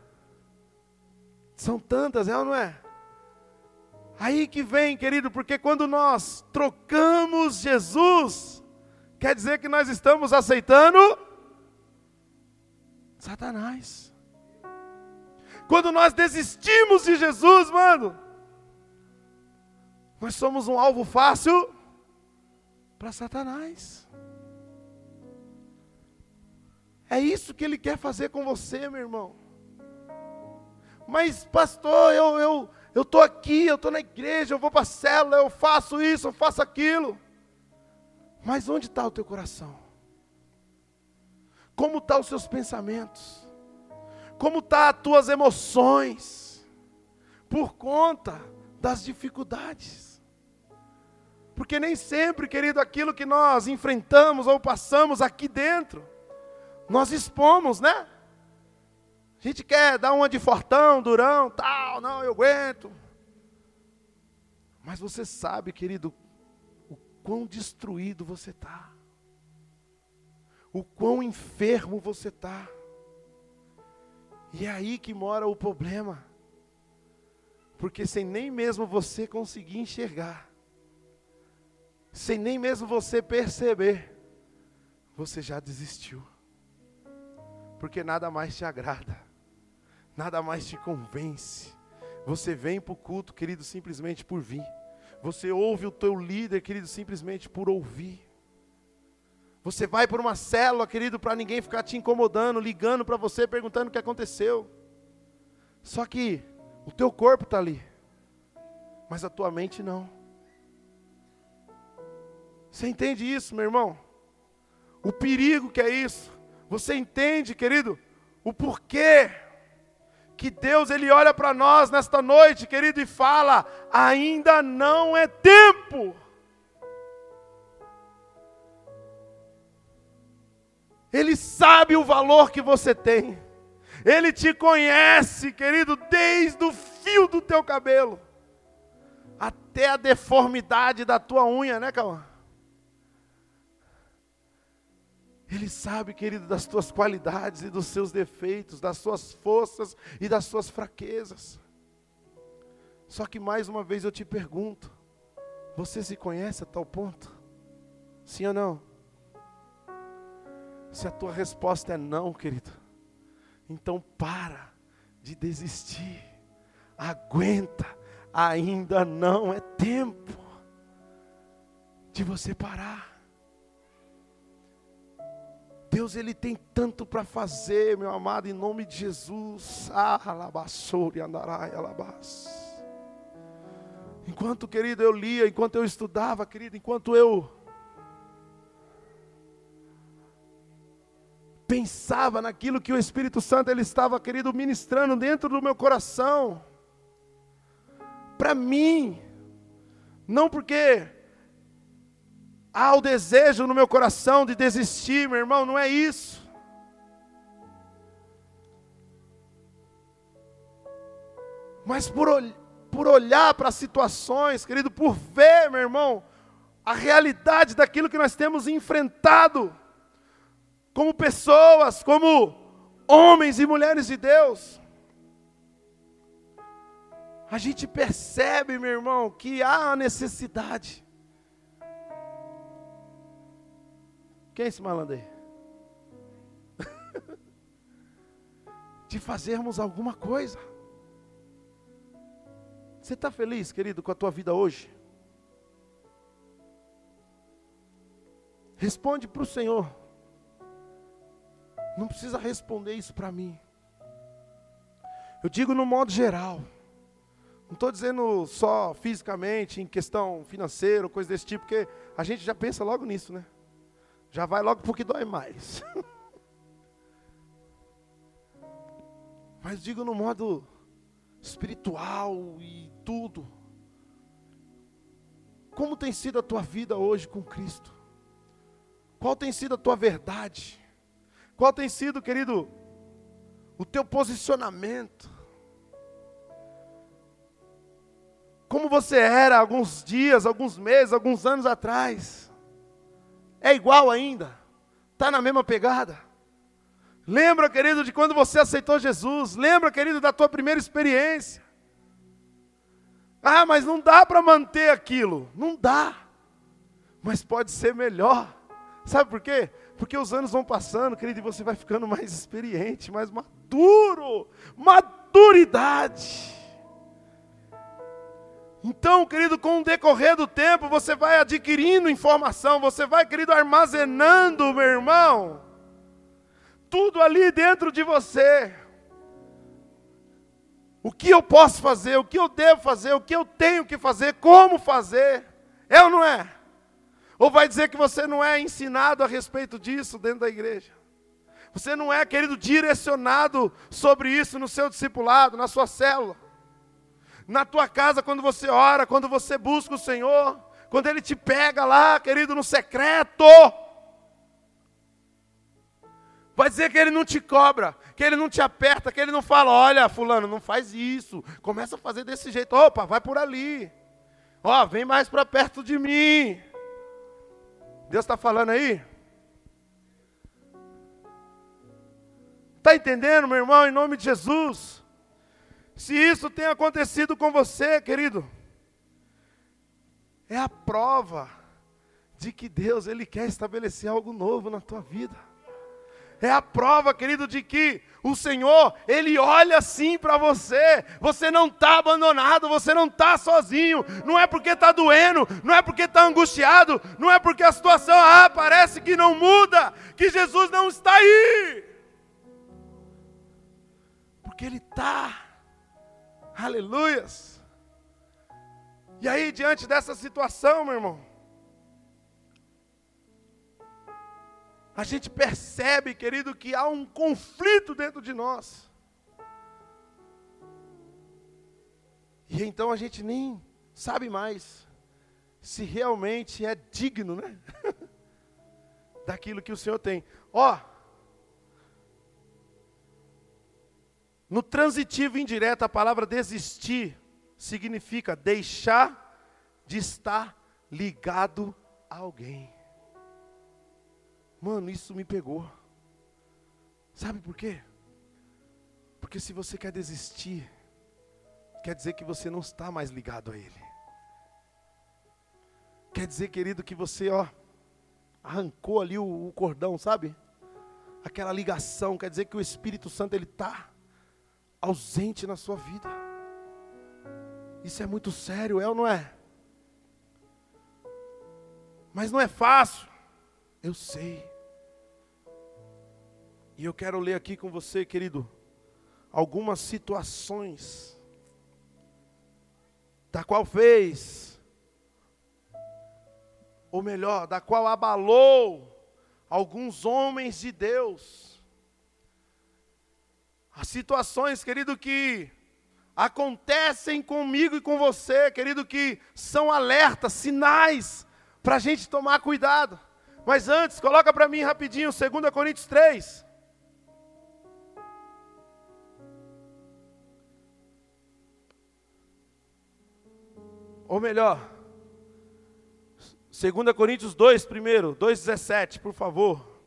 São tantas, é ou não é? Aí que vem, querido, porque quando nós trocamos Jesus, quer dizer que nós estamos aceitando Satanás. Quando nós desistimos de Jesus, mano, nós somos um alvo fácil para Satanás. É isso que ele quer fazer com você, meu irmão. Mas, pastor, eu, eu, eu estou aqui, eu estou na igreja, eu vou para a célula, eu faço isso, eu faço aquilo. Mas onde está o teu coração? Como estão tá os seus pensamentos? Como estão tá as tuas emoções? Por conta das dificuldades. Porque nem sempre, querido, aquilo que nós enfrentamos ou passamos aqui dentro, nós expomos, né? A gente quer dar uma de fortão, durão, tal, não, eu aguento. Mas você sabe, querido, o quão destruído você está. O quão enfermo você está. E é aí que mora o problema. Porque sem nem mesmo você conseguir enxergar, sem nem mesmo você perceber, você já desistiu porque nada mais te agrada, nada mais te convence. Você vem para o culto, querido, simplesmente por vir. Você ouve o teu líder, querido, simplesmente por ouvir. Você vai por uma célula, querido, para ninguém ficar te incomodando, ligando para você, perguntando o que aconteceu. Só que o teu corpo está ali, mas a tua mente não. Você entende isso, meu irmão? O perigo que é isso. Você entende, querido, o porquê que Deus ele olha para nós nesta noite, querido, e fala: ainda não é tempo. Ele sabe o valor que você tem. Ele te conhece, querido, desde o fio do teu cabelo até a deformidade da tua unha, né, Cauã? Ele sabe, querido, das tuas qualidades e dos seus defeitos, das suas forças e das suas fraquezas. Só que mais uma vez eu te pergunto: você se conhece a tal ponto? Sim ou não? Se a tua resposta é não, querido, então para de desistir. Aguenta, ainda não é tempo de você parar. Deus ele tem tanto para fazer, meu amado, em nome de Jesus. Ah. Enquanto, querido, eu lia, enquanto eu estudava, querido, enquanto eu pensava naquilo que o Espírito Santo ele estava, querido, ministrando dentro do meu coração. Para mim, não porque há o desejo no meu coração de desistir, meu irmão, não é isso. Mas por, por olhar para as situações, querido, por ver, meu irmão, a realidade daquilo que nós temos enfrentado, como pessoas, como homens e mulheres de Deus, a gente percebe, meu irmão, que há a necessidade. Quem é esse malandro aí? de fazermos alguma coisa. Você está feliz, querido, com a tua vida hoje? Responde para o Senhor. Não precisa responder isso para mim. Eu digo no modo geral. Não estou dizendo só fisicamente, em questão financeira, coisa desse tipo, porque a gente já pensa logo nisso, né? Já vai logo porque dói mais. Mas digo no modo espiritual e tudo. Como tem sido a tua vida hoje com Cristo? Qual tem sido a tua verdade? Qual tem sido, querido, o teu posicionamento? como você era alguns dias, alguns meses, alguns anos atrás. É igual ainda? Está na mesma pegada? Lembra, querido, de quando você aceitou Jesus? Lembra, querido, da tua primeira experiência? Ah, mas não dá para manter aquilo. Não dá. Mas pode ser melhor. Sabe por quê? Porque os anos vão passando, querido, e você vai ficando mais experiente, mais maduro. Maturidade. Então, querido, com o decorrer do tempo, você vai adquirindo informação, você vai, querido, armazenando, meu irmão, tudo ali dentro de você. O que eu posso fazer, o que eu devo fazer, o que eu tenho que fazer, como fazer, é ou não é? Ou vai dizer que você não é ensinado a respeito disso dentro da igreja? Você não é, querido, direcionado sobre isso no seu discipulado, na sua célula? Na tua casa, quando você ora, quando você busca o Senhor, quando Ele te pega lá, querido, no secreto. Vai dizer que Ele não te cobra, que Ele não te aperta, que Ele não fala: olha, Fulano, não faz isso, começa a fazer desse jeito, opa, vai por ali, ó, vem mais para perto de mim. Deus está falando aí? Está entendendo, meu irmão, em nome de Jesus? Se isso tem acontecido com você, querido, é a prova de que Deus ele quer estabelecer algo novo na tua vida. É a prova, querido, de que o Senhor, Ele olha assim para você. Você não está abandonado, você não está sozinho. Não é porque está doendo, não é porque está angustiado, não é porque a situação ah, parece que não muda, que Jesus não está aí. Porque Ele está. Aleluias. E aí, diante dessa situação, meu irmão, a gente percebe, querido, que há um conflito dentro de nós. E então a gente nem sabe mais se realmente é digno, né? Daquilo que o Senhor tem. Ó, oh, No transitivo indireto, a palavra desistir significa deixar de estar ligado a alguém. Mano, isso me pegou. Sabe por quê? Porque se você quer desistir, quer dizer que você não está mais ligado a Ele. Quer dizer, querido, que você, ó, arrancou ali o, o cordão, sabe? Aquela ligação, quer dizer que o Espírito Santo, ele está ausente na sua vida. Isso é muito sério, é ou não é? Mas não é fácil, eu sei. E eu quero ler aqui com você, querido, algumas situações da qual fez, ou melhor, da qual abalou alguns homens de Deus as situações, querido, que acontecem comigo e com você, querido, que são alertas, sinais para a gente tomar cuidado. Mas antes, coloca para mim rapidinho, 2 Coríntios 3. Ou melhor, 2 Coríntios 2 primeiro, 2,17, por favor.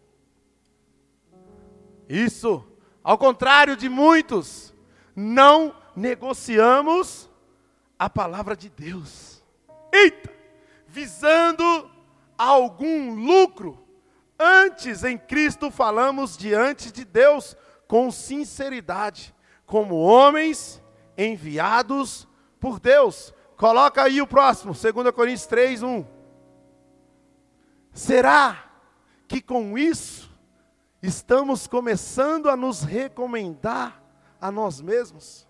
Isso, ao contrário de muitos, não negociamos a palavra de Deus. Eita! Visando algum lucro. Antes em Cristo falamos diante de Deus com sinceridade, como homens enviados por Deus. Coloca aí o próximo, 2 Coríntios 3, 1. Será que com isso estamos começando a nos recomendar a nós mesmos?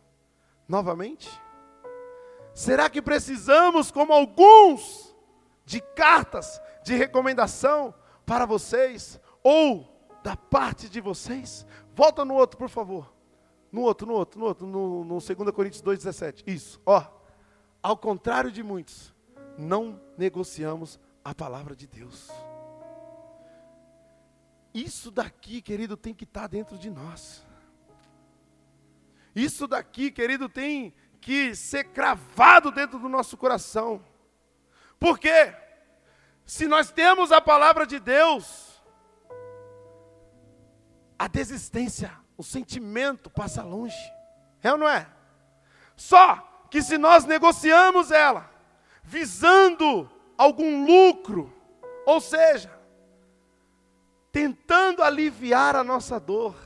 Novamente? Será que precisamos, como alguns, de cartas de recomendação para vocês? Ou da parte de vocês? Volta no outro, por favor. No outro, no outro, no outro, no, no 2 Coríntios 2,17. Isso, ó. Ao contrário de muitos, não negociamos a palavra de Deus. Isso daqui, querido, tem que estar dentro de nós. Isso daqui, querido, tem que ser cravado dentro do nosso coração. Por quê? Se nós temos a palavra de Deus, a desistência, o sentimento passa longe. É ou não é? Só que se nós negociamos ela, visando algum lucro, ou seja, tentando aliviar a nossa dor,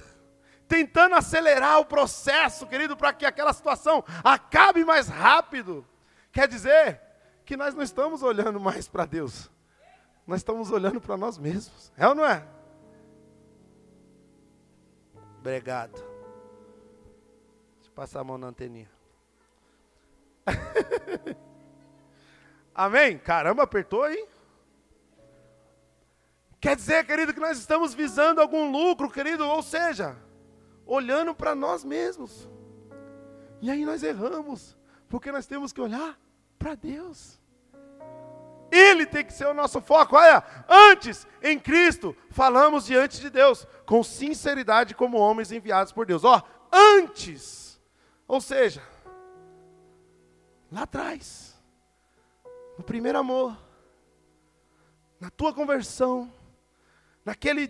tentando acelerar o processo, querido, para que aquela situação acabe mais rápido. Quer dizer que nós não estamos olhando mais para Deus, nós estamos olhando para nós mesmos. É ou não é? Obrigado. Deixa eu passar a mão na anteninha. Amém? Caramba, apertou aí. Quer dizer, querido, que nós estamos visando algum lucro, querido, ou seja, olhando para nós mesmos. E aí nós erramos, porque nós temos que olhar para Deus. Ele tem que ser o nosso foco. Olha, antes, em Cristo, falamos diante de Deus, com sinceridade, como homens enviados por Deus. Ó, antes, ou seja, lá atrás, no primeiro amor, na tua conversão, naquele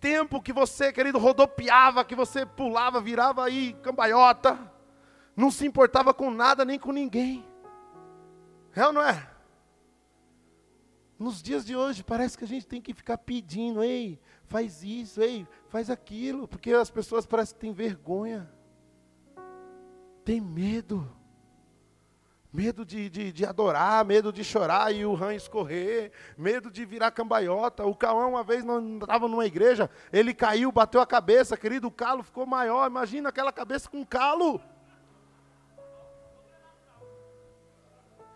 tempo que você, querido, rodopiava, que você pulava, virava aí cambaiota, não se importava com nada nem com ninguém. É ou não é? Nos dias de hoje parece que a gente tem que ficar pedindo, ei, faz isso, ei, faz aquilo, porque as pessoas parecem que têm vergonha, tem medo. Medo de, de, de, adorar, medo de chorar e o rã escorrer, medo de virar cambaiota. O Cauã, uma vez, estava numa igreja, ele caiu, bateu a cabeça, querido, o calo ficou maior. Imagina aquela cabeça com calo.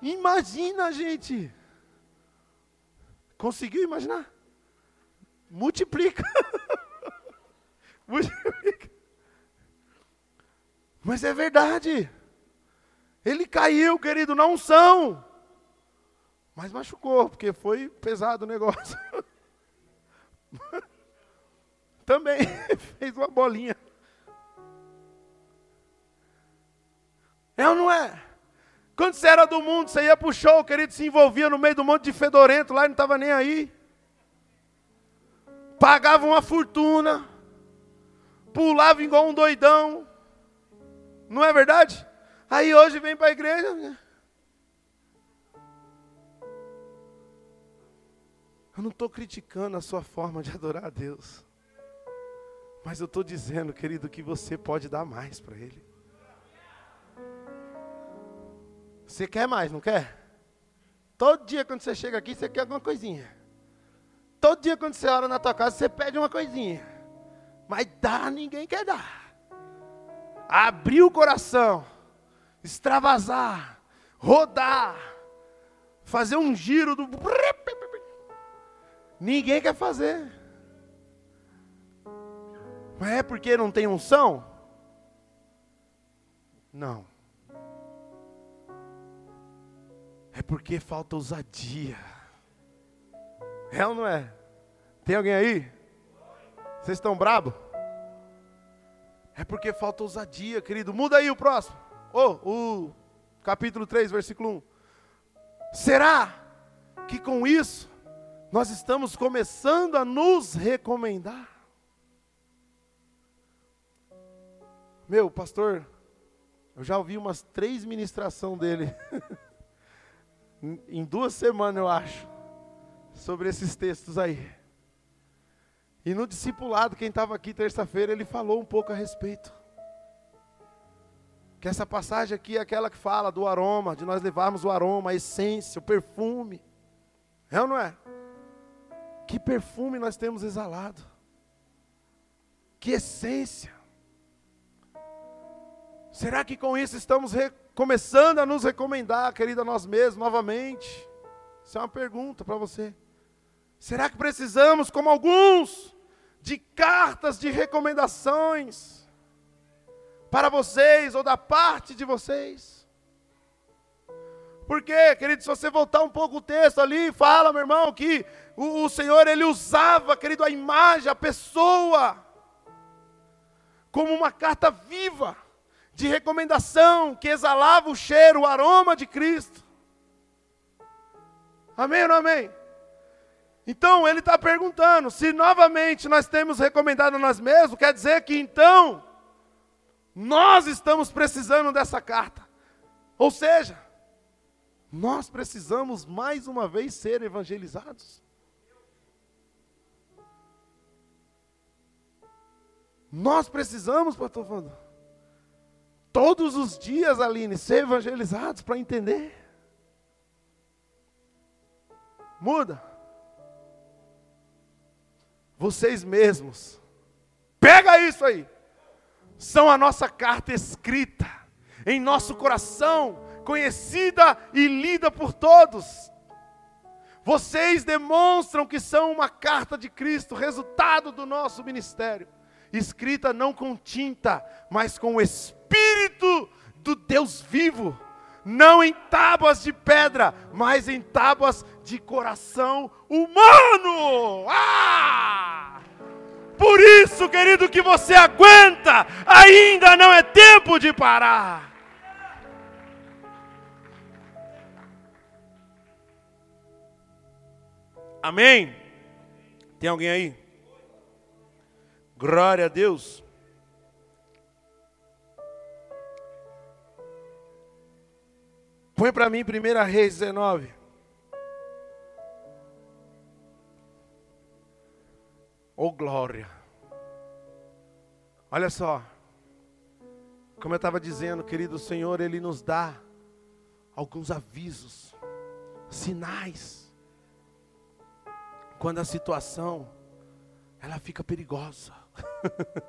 Imagina, gente. Conseguiu imaginar? Multiplica. Multiplica. Mas é verdade. Ele caiu, querido, na unção. Mas machucou, porque foi pesado o negócio. Também fez uma bolinha. É ou não é? Quando você era do mundo, você ia pro show, querido, se envolvia no meio do monte de fedorento lá e não estava nem aí. Pagava uma fortuna. Pulava igual um doidão. Não é verdade? Aí hoje vem para a igreja. Né? Eu não estou criticando a sua forma de adorar a Deus. Mas eu estou dizendo, querido, que você pode dar mais para Ele. Você quer mais, não quer? Todo dia quando você chega aqui, você quer alguma coisinha. Todo dia quando você ora na tua casa, você pede uma coisinha. Mas dar, ninguém quer dar. Abrir o coração extravasar, rodar, fazer um giro do. Ninguém quer fazer. Mas é porque não tem unção? Não. É porque falta ousadia. É ou não é? Tem alguém aí? Vocês estão brabo? É porque falta ousadia, querido. Muda aí o próximo. Oh, o capítulo 3, versículo 1. Será que com isso nós estamos começando a nos recomendar? Meu, pastor, eu já ouvi umas três ministrações dele, em duas semanas eu acho, sobre esses textos aí. E no discipulado, quem estava aqui terça-feira, ele falou um pouco a respeito. Que essa passagem aqui é aquela que fala do aroma, de nós levarmos o aroma, a essência, o perfume. É ou não é? Que perfume nós temos exalado. Que essência. Será que com isso estamos começando a nos recomendar, querida, nós mesmos novamente? Isso é uma pergunta para você. Será que precisamos, como alguns, de cartas de recomendações? Para vocês ou da parte de vocês. Porque, querido, se você voltar um pouco o texto ali, fala, meu irmão, que o, o Senhor, ele usava, querido, a imagem, a pessoa, como uma carta viva, de recomendação, que exalava o cheiro, o aroma de Cristo. Amém ou não amém? Então, ele está perguntando, se novamente nós temos recomendado a nós mesmos, quer dizer que então, nós estamos precisando dessa carta. Ou seja, nós precisamos mais uma vez ser evangelizados. Nós precisamos, pastor Fando, todos os dias, Aline, ser evangelizados para entender. Muda. Vocês mesmos. Pega isso aí são a nossa carta escrita em nosso coração, conhecida e lida por todos. Vocês demonstram que são uma carta de Cristo, resultado do nosso ministério, escrita não com tinta, mas com o Espírito do Deus vivo, não em tábuas de pedra, mas em tábuas de coração humano. Ah! Por isso, querido, que você aguenta, ainda não é tempo de parar. Amém? Tem alguém aí? Glória a Deus. Põe para mim 1 Reis 19. Oh glória! Olha só, como eu estava dizendo, querido Senhor, Ele nos dá alguns avisos, sinais, quando a situação ela fica perigosa.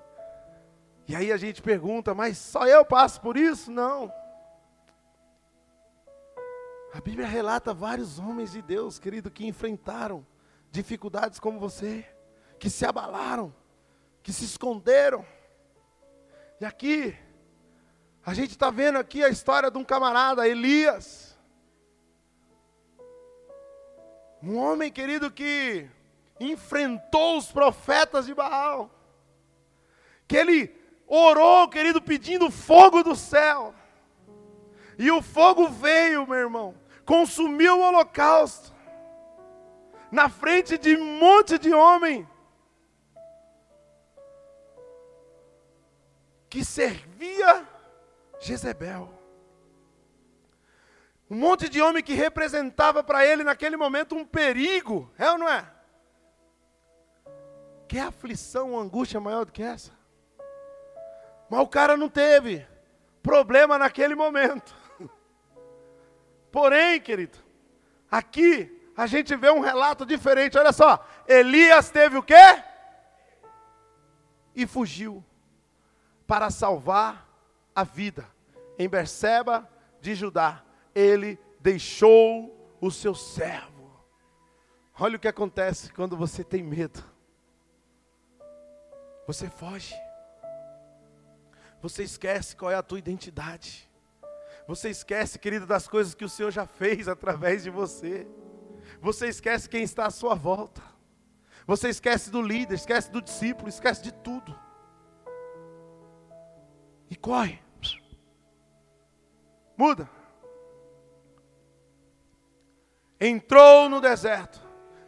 e aí a gente pergunta, mas só eu passo por isso? Não. A Bíblia relata vários homens de Deus, querido, que enfrentaram dificuldades como você que se abalaram, que se esconderam. E aqui, a gente está vendo aqui a história de um camarada, Elias. Um homem querido que enfrentou os profetas de Baal. Que ele orou, querido, pedindo fogo do céu. E o fogo veio, meu irmão, consumiu o holocausto. Na frente de um monte de homem que servia Jezebel. Um monte de homem que representava para ele naquele momento um perigo, é ou não é? Que aflição, uma angústia maior do que essa? Mas o cara não teve problema naquele momento. Porém, querido, aqui a gente vê um relato diferente. Olha só, Elias teve o quê? E fugiu para salvar a vida. Em Berseba de Judá, ele deixou o seu servo. Olha o que acontece quando você tem medo. Você foge. Você esquece qual é a tua identidade. Você esquece, querido, das coisas que o Senhor já fez através de você. você esquece quem está à sua volta. Você esquece do líder, esquece do discípulo, esquece de tudo. E corre. Muda. Entrou no deserto.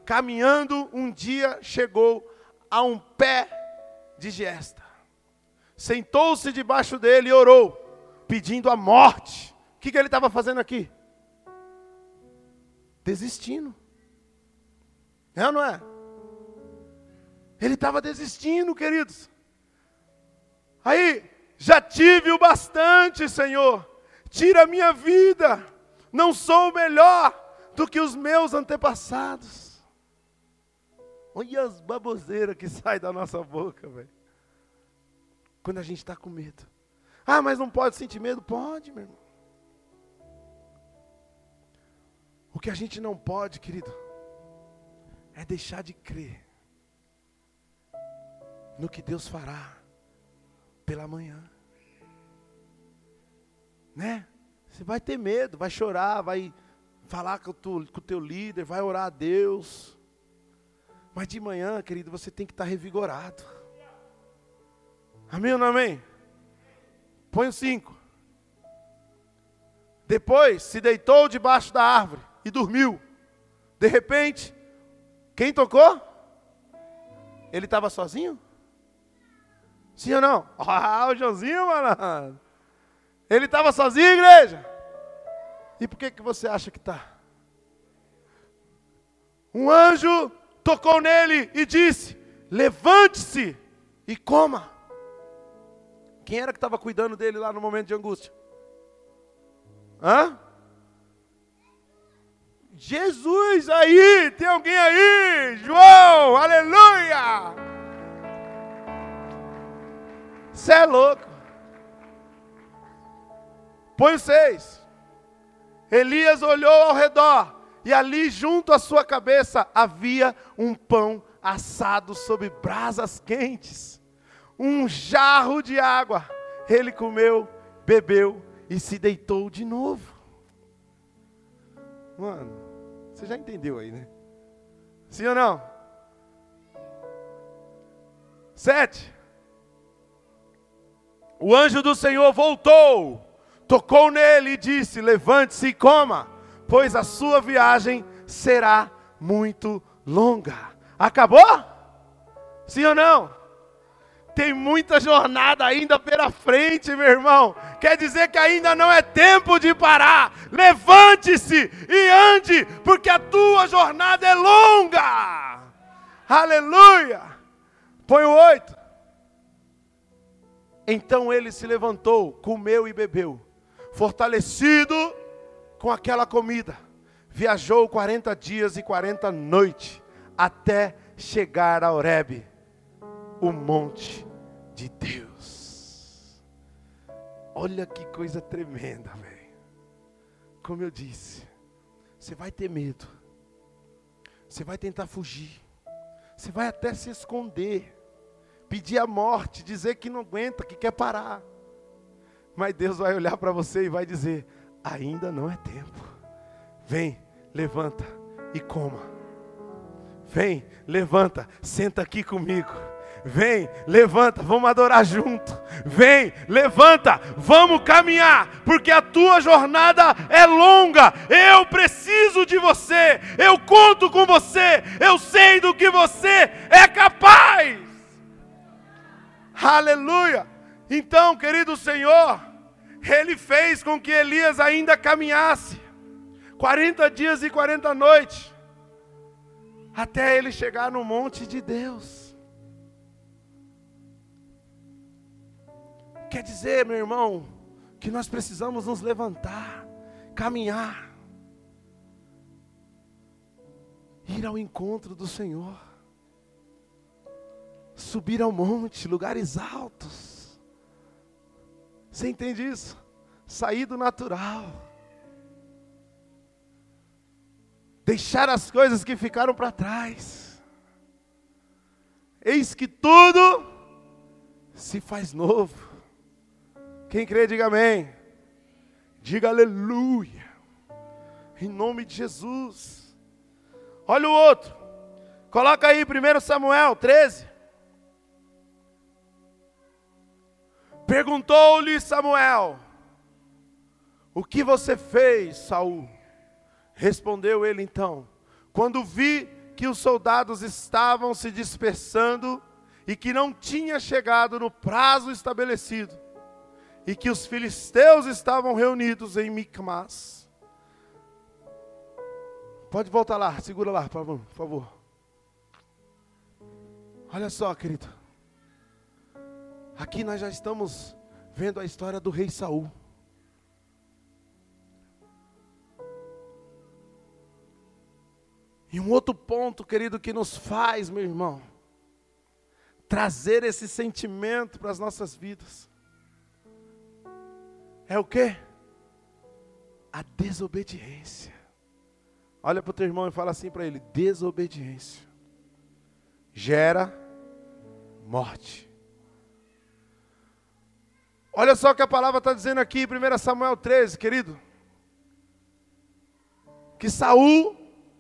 Caminhando, um dia chegou a um pé de gesta. Sentou-se debaixo dele e orou, pedindo a morte. O que, que ele estava fazendo aqui? Desistindo. É ou não é? Ele estava desistindo, queridos. Aí, já tive o bastante, Senhor. Tira a minha vida. Não sou melhor do que os meus antepassados. Olha as baboseiras que saem da nossa boca, velho. Quando a gente está com medo. Ah, mas não pode sentir medo? Pode, meu irmão. O que a gente não pode, querido, é deixar de crer no que Deus fará pela manhã. Né? Você vai ter medo, vai chorar, vai falar com o, tu, com o teu líder, vai orar a Deus. Mas de manhã, querido, você tem que estar revigorado. Amém ou não amém? Põe o cinco. Depois se deitou debaixo da árvore e dormiu. De repente, quem tocou? Ele estava sozinho? Sim ou não? Ah, o Joãozinho, mano. Ele estava sozinho, igreja? E por que, que você acha que está? Um anjo tocou nele e disse: Levante-se e coma. Quem era que estava cuidando dele lá no momento de angústia? Hã? Jesus aí, tem alguém aí? João, aleluia! Você é louco. Põe seis. Elias olhou ao redor, e ali junto à sua cabeça havia um pão assado sobre brasas quentes, um jarro de água. Ele comeu, bebeu e se deitou de novo. Mano, você já entendeu aí, né? Sim ou não? Sete. O anjo do Senhor voltou, tocou nele e disse: Levante-se e coma, pois a sua viagem será muito longa. Acabou? Sim ou não? Tem muita jornada ainda pela frente, meu irmão. Quer dizer que ainda não é tempo de parar. Levante-se e ande, porque a tua jornada é longa. Aleluia. Põe o oito. Então ele se levantou, comeu e bebeu, fortalecido com aquela comida. Viajou 40 dias e 40 noites até chegar a Horebe, o monte de Deus. Olha que coisa tremenda, velho. Como eu disse, você vai ter medo. Você vai tentar fugir. Você vai até se esconder pedir a morte, dizer que não aguenta, que quer parar. Mas Deus vai olhar para você e vai dizer: ainda não é tempo. Vem, levanta e coma. Vem, levanta, senta aqui comigo. Vem, levanta, vamos adorar junto. Vem, levanta, vamos caminhar, porque a tua jornada é longa. Eu preciso de você, eu conto com você, eu sei do que você é capaz. Aleluia! Então, querido Senhor, Ele fez com que Elias ainda caminhasse 40 dias e 40 noites, até ele chegar no monte de Deus. Quer dizer, meu irmão, que nós precisamos nos levantar, caminhar, ir ao encontro do Senhor subir ao monte, lugares altos. Você entende isso? Sair do natural. Deixar as coisas que ficaram para trás. Eis que tudo se faz novo. Quem crê, diga amém. Diga aleluia. Em nome de Jesus. Olha o outro. Coloca aí 1 Samuel 13. Perguntou-lhe Samuel: O que você fez, Saul? Respondeu ele então: Quando vi que os soldados estavam se dispersando e que não tinha chegado no prazo estabelecido, e que os filisteus estavam reunidos em Micmas. Pode voltar lá, segura lá, por favor. Olha só, querido. Aqui nós já estamos vendo a história do rei Saul. E um outro ponto, querido, que nos faz, meu irmão, trazer esse sentimento para as nossas vidas. É o que? A desobediência. Olha para o teu irmão e fala assim para ele: desobediência gera morte. Olha só o que a palavra está dizendo aqui, 1 Samuel 13, querido. Que Saul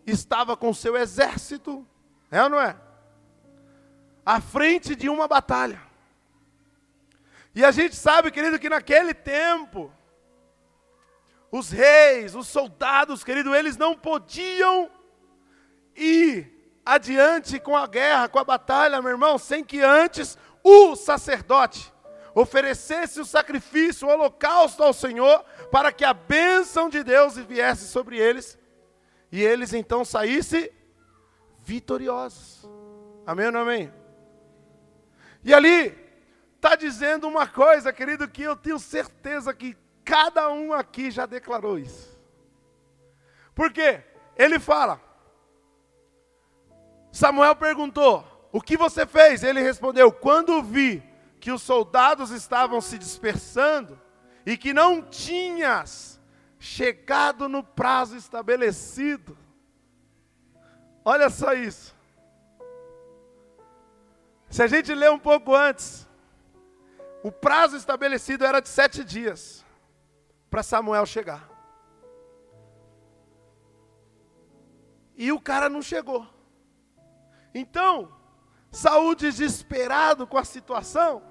estava com seu exército, é ou não é? À frente de uma batalha. E a gente sabe, querido, que naquele tempo, os reis, os soldados, querido, eles não podiam ir adiante com a guerra, com a batalha, meu irmão, sem que antes o sacerdote oferecesse o sacrifício, o holocausto ao Senhor, para que a bênção de Deus viesse sobre eles e eles então saíssem vitoriosos. Amém ou não amém? E ali está dizendo uma coisa, querido, que eu tenho certeza que cada um aqui já declarou isso. Por quê? Ele fala. Samuel perguntou: O que você fez? Ele respondeu: Quando vi que os soldados estavam se dispersando e que não tinhas chegado no prazo estabelecido. Olha só isso. Se a gente ler um pouco antes, o prazo estabelecido era de sete dias para Samuel chegar. E o cara não chegou. Então, Saúl desesperado com a situação,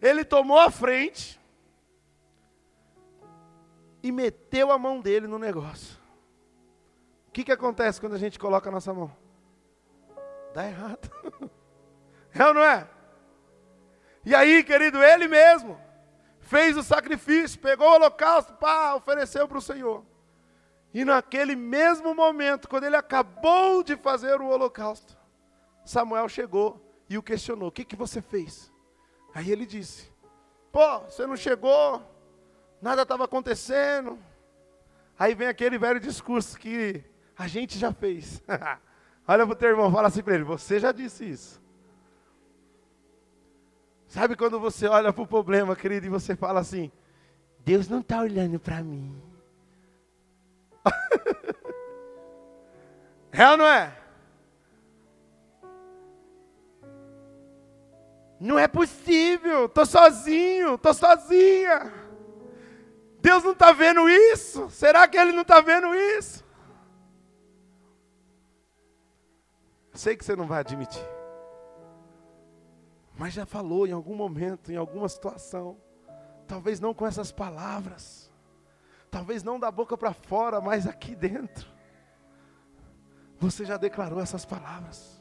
ele tomou a frente e meteu a mão dele no negócio. O que, que acontece quando a gente coloca a nossa mão? Dá errado. É ou não é? E aí, querido, ele mesmo fez o sacrifício, pegou o holocausto, pá, ofereceu para o Senhor. E naquele mesmo momento, quando ele acabou de fazer o holocausto, Samuel chegou e o questionou: O que, que você fez? Aí ele disse: Pô, você não chegou, nada estava acontecendo. Aí vem aquele velho discurso que a gente já fez. Olha para o teu irmão, fala assim para ele: Você já disse isso. Sabe quando você olha para o problema, querido, e você fala assim: Deus não está olhando para mim. é ou não é? Não é possível, estou sozinho, estou sozinha. Deus não está vendo isso? Será que Ele não está vendo isso? Sei que você não vai admitir. Mas já falou em algum momento, em alguma situação. Talvez não com essas palavras. Talvez não da boca para fora, mas aqui dentro. Você já declarou essas palavras.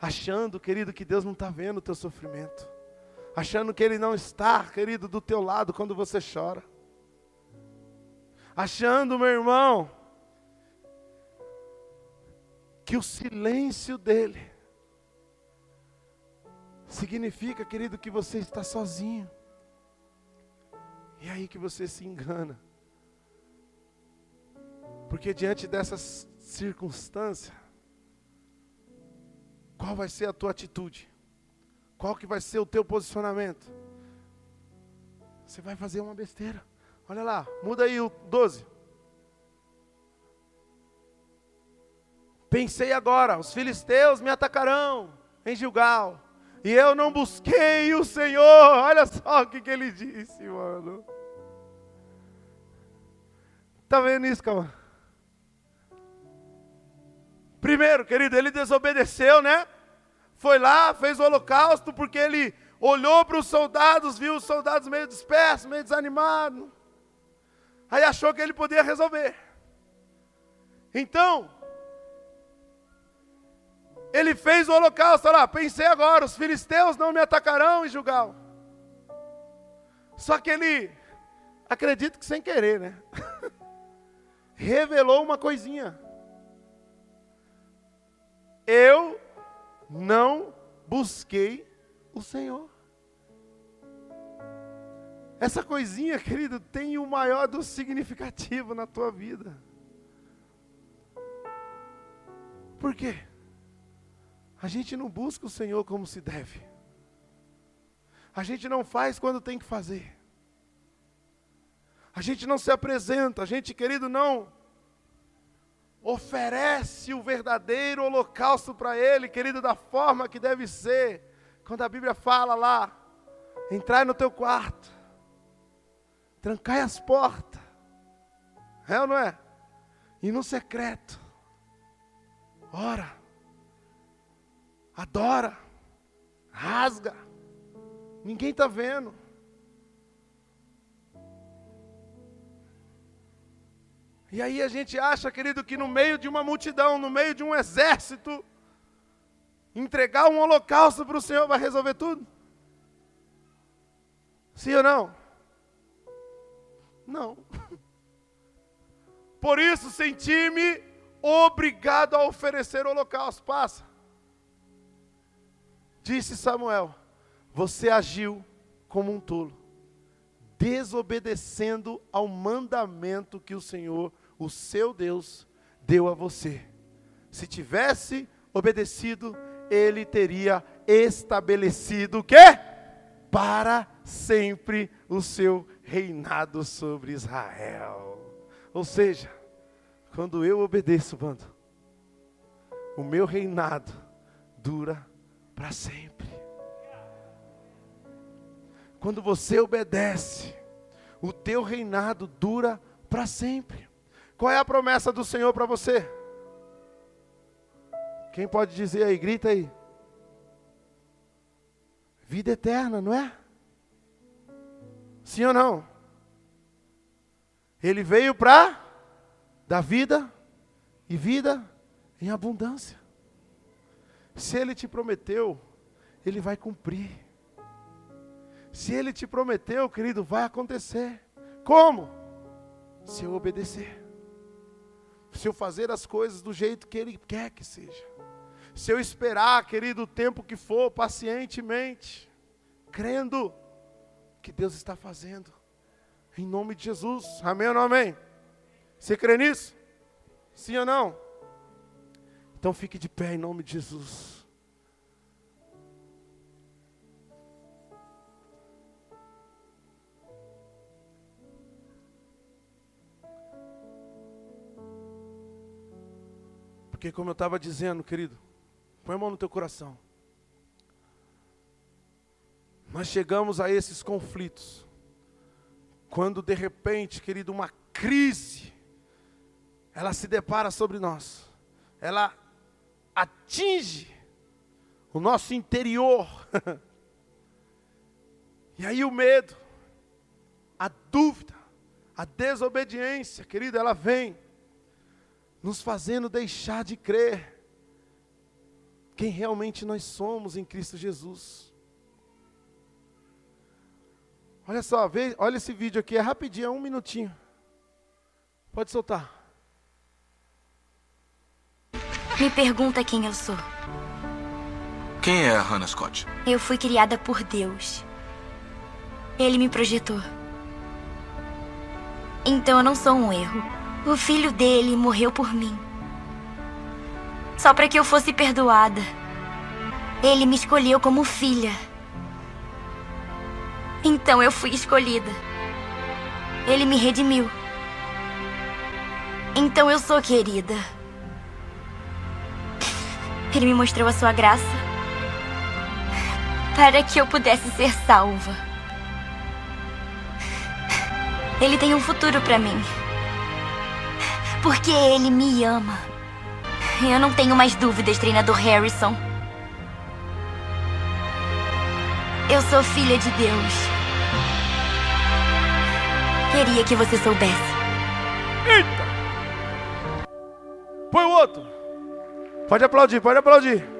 Achando, querido, que Deus não está vendo o teu sofrimento. Achando que Ele não está, querido, do teu lado quando você chora achando, meu irmão, que o silêncio dele significa, querido, que você está sozinho. E é aí que você se engana. Porque diante dessas circunstâncias, qual vai ser a tua atitude? Qual que vai ser o teu posicionamento? Você vai fazer uma besteira. Olha lá, muda aí o 12. Pensei agora, os filisteus me atacarão em Gilgal, e eu não busquei o Senhor. Olha só o que, que ele disse, mano. Tá vendo isso, calma? Primeiro, querido, ele desobedeceu, né? Foi lá, fez o holocausto, porque ele olhou para os soldados, viu os soldados meio dispersos, meio desanimados. Aí achou que ele podia resolver. Então, ele fez o holocausto, olha lá, pensei agora, os filisteus não me atacarão em Jugal. Só que ele, acredito que sem querer, né? Revelou uma coisinha. Eu não busquei o Senhor. Essa coisinha, querido, tem o maior do significativo na tua vida. Por quê? A gente não busca o Senhor como se deve. A gente não faz quando tem que fazer. A gente não se apresenta, a gente, querido, não oferece o verdadeiro holocausto para Ele, querido, da forma que deve ser. Quando a Bíblia fala lá, entrai no teu quarto, trancai as portas, é ou não é? E no secreto, ora, adora, rasga, ninguém está vendo. E aí a gente acha, querido, que no meio de uma multidão, no meio de um exército, entregar um holocausto para o Senhor vai resolver tudo? Sim ou não? Não. Por isso senti-me obrigado a oferecer holocausto. Passa. Disse Samuel: Você agiu como um tolo, desobedecendo ao mandamento que o Senhor o seu Deus deu a você. Se tivesse obedecido, ele teria estabelecido o quê? Para sempre o seu reinado sobre Israel. Ou seja, quando eu obedeço, bando, o meu reinado dura para sempre. Quando você obedece, o teu reinado dura para sempre. Qual é a promessa do Senhor para você? Quem pode dizer aí? Grita aí. Vida eterna, não é? Sim ou não? Ele veio para dar vida e vida em abundância. Se ele te prometeu, ele vai cumprir. Se ele te prometeu, querido, vai acontecer. Como? Se eu obedecer se eu fazer as coisas do jeito que Ele quer que seja, se eu esperar, querido, o tempo que for, pacientemente, crendo que Deus está fazendo, em nome de Jesus, amém ou não amém? Você crê nisso? Sim ou não? Então fique de pé em nome de Jesus. Porque, como eu estava dizendo, querido, põe a mão no teu coração. Nós chegamos a esses conflitos. Quando de repente, querido, uma crise, ela se depara sobre nós. Ela atinge o nosso interior. e aí o medo, a dúvida, a desobediência, querido, ela vem nos fazendo deixar de crer quem realmente nós somos em Cristo Jesus. Olha só, vê, olha esse vídeo aqui, é rapidinho, é um minutinho. Pode soltar. Me pergunta quem eu sou. Quem é a Hannah Scott? Eu fui criada por Deus. Ele me projetou. Então eu não sou um erro. O filho dele morreu por mim. Só para que eu fosse perdoada. Ele me escolheu como filha. Então eu fui escolhida. Ele me redimiu. Então eu sou querida. Ele me mostrou a sua graça para que eu pudesse ser salva. Ele tem um futuro para mim porque Ele me ama. Eu não tenho mais dúvidas, treinador Harrison. Eu sou filha de Deus. Queria que você soubesse. Eita! Põe o outro. Pode aplaudir, pode aplaudir.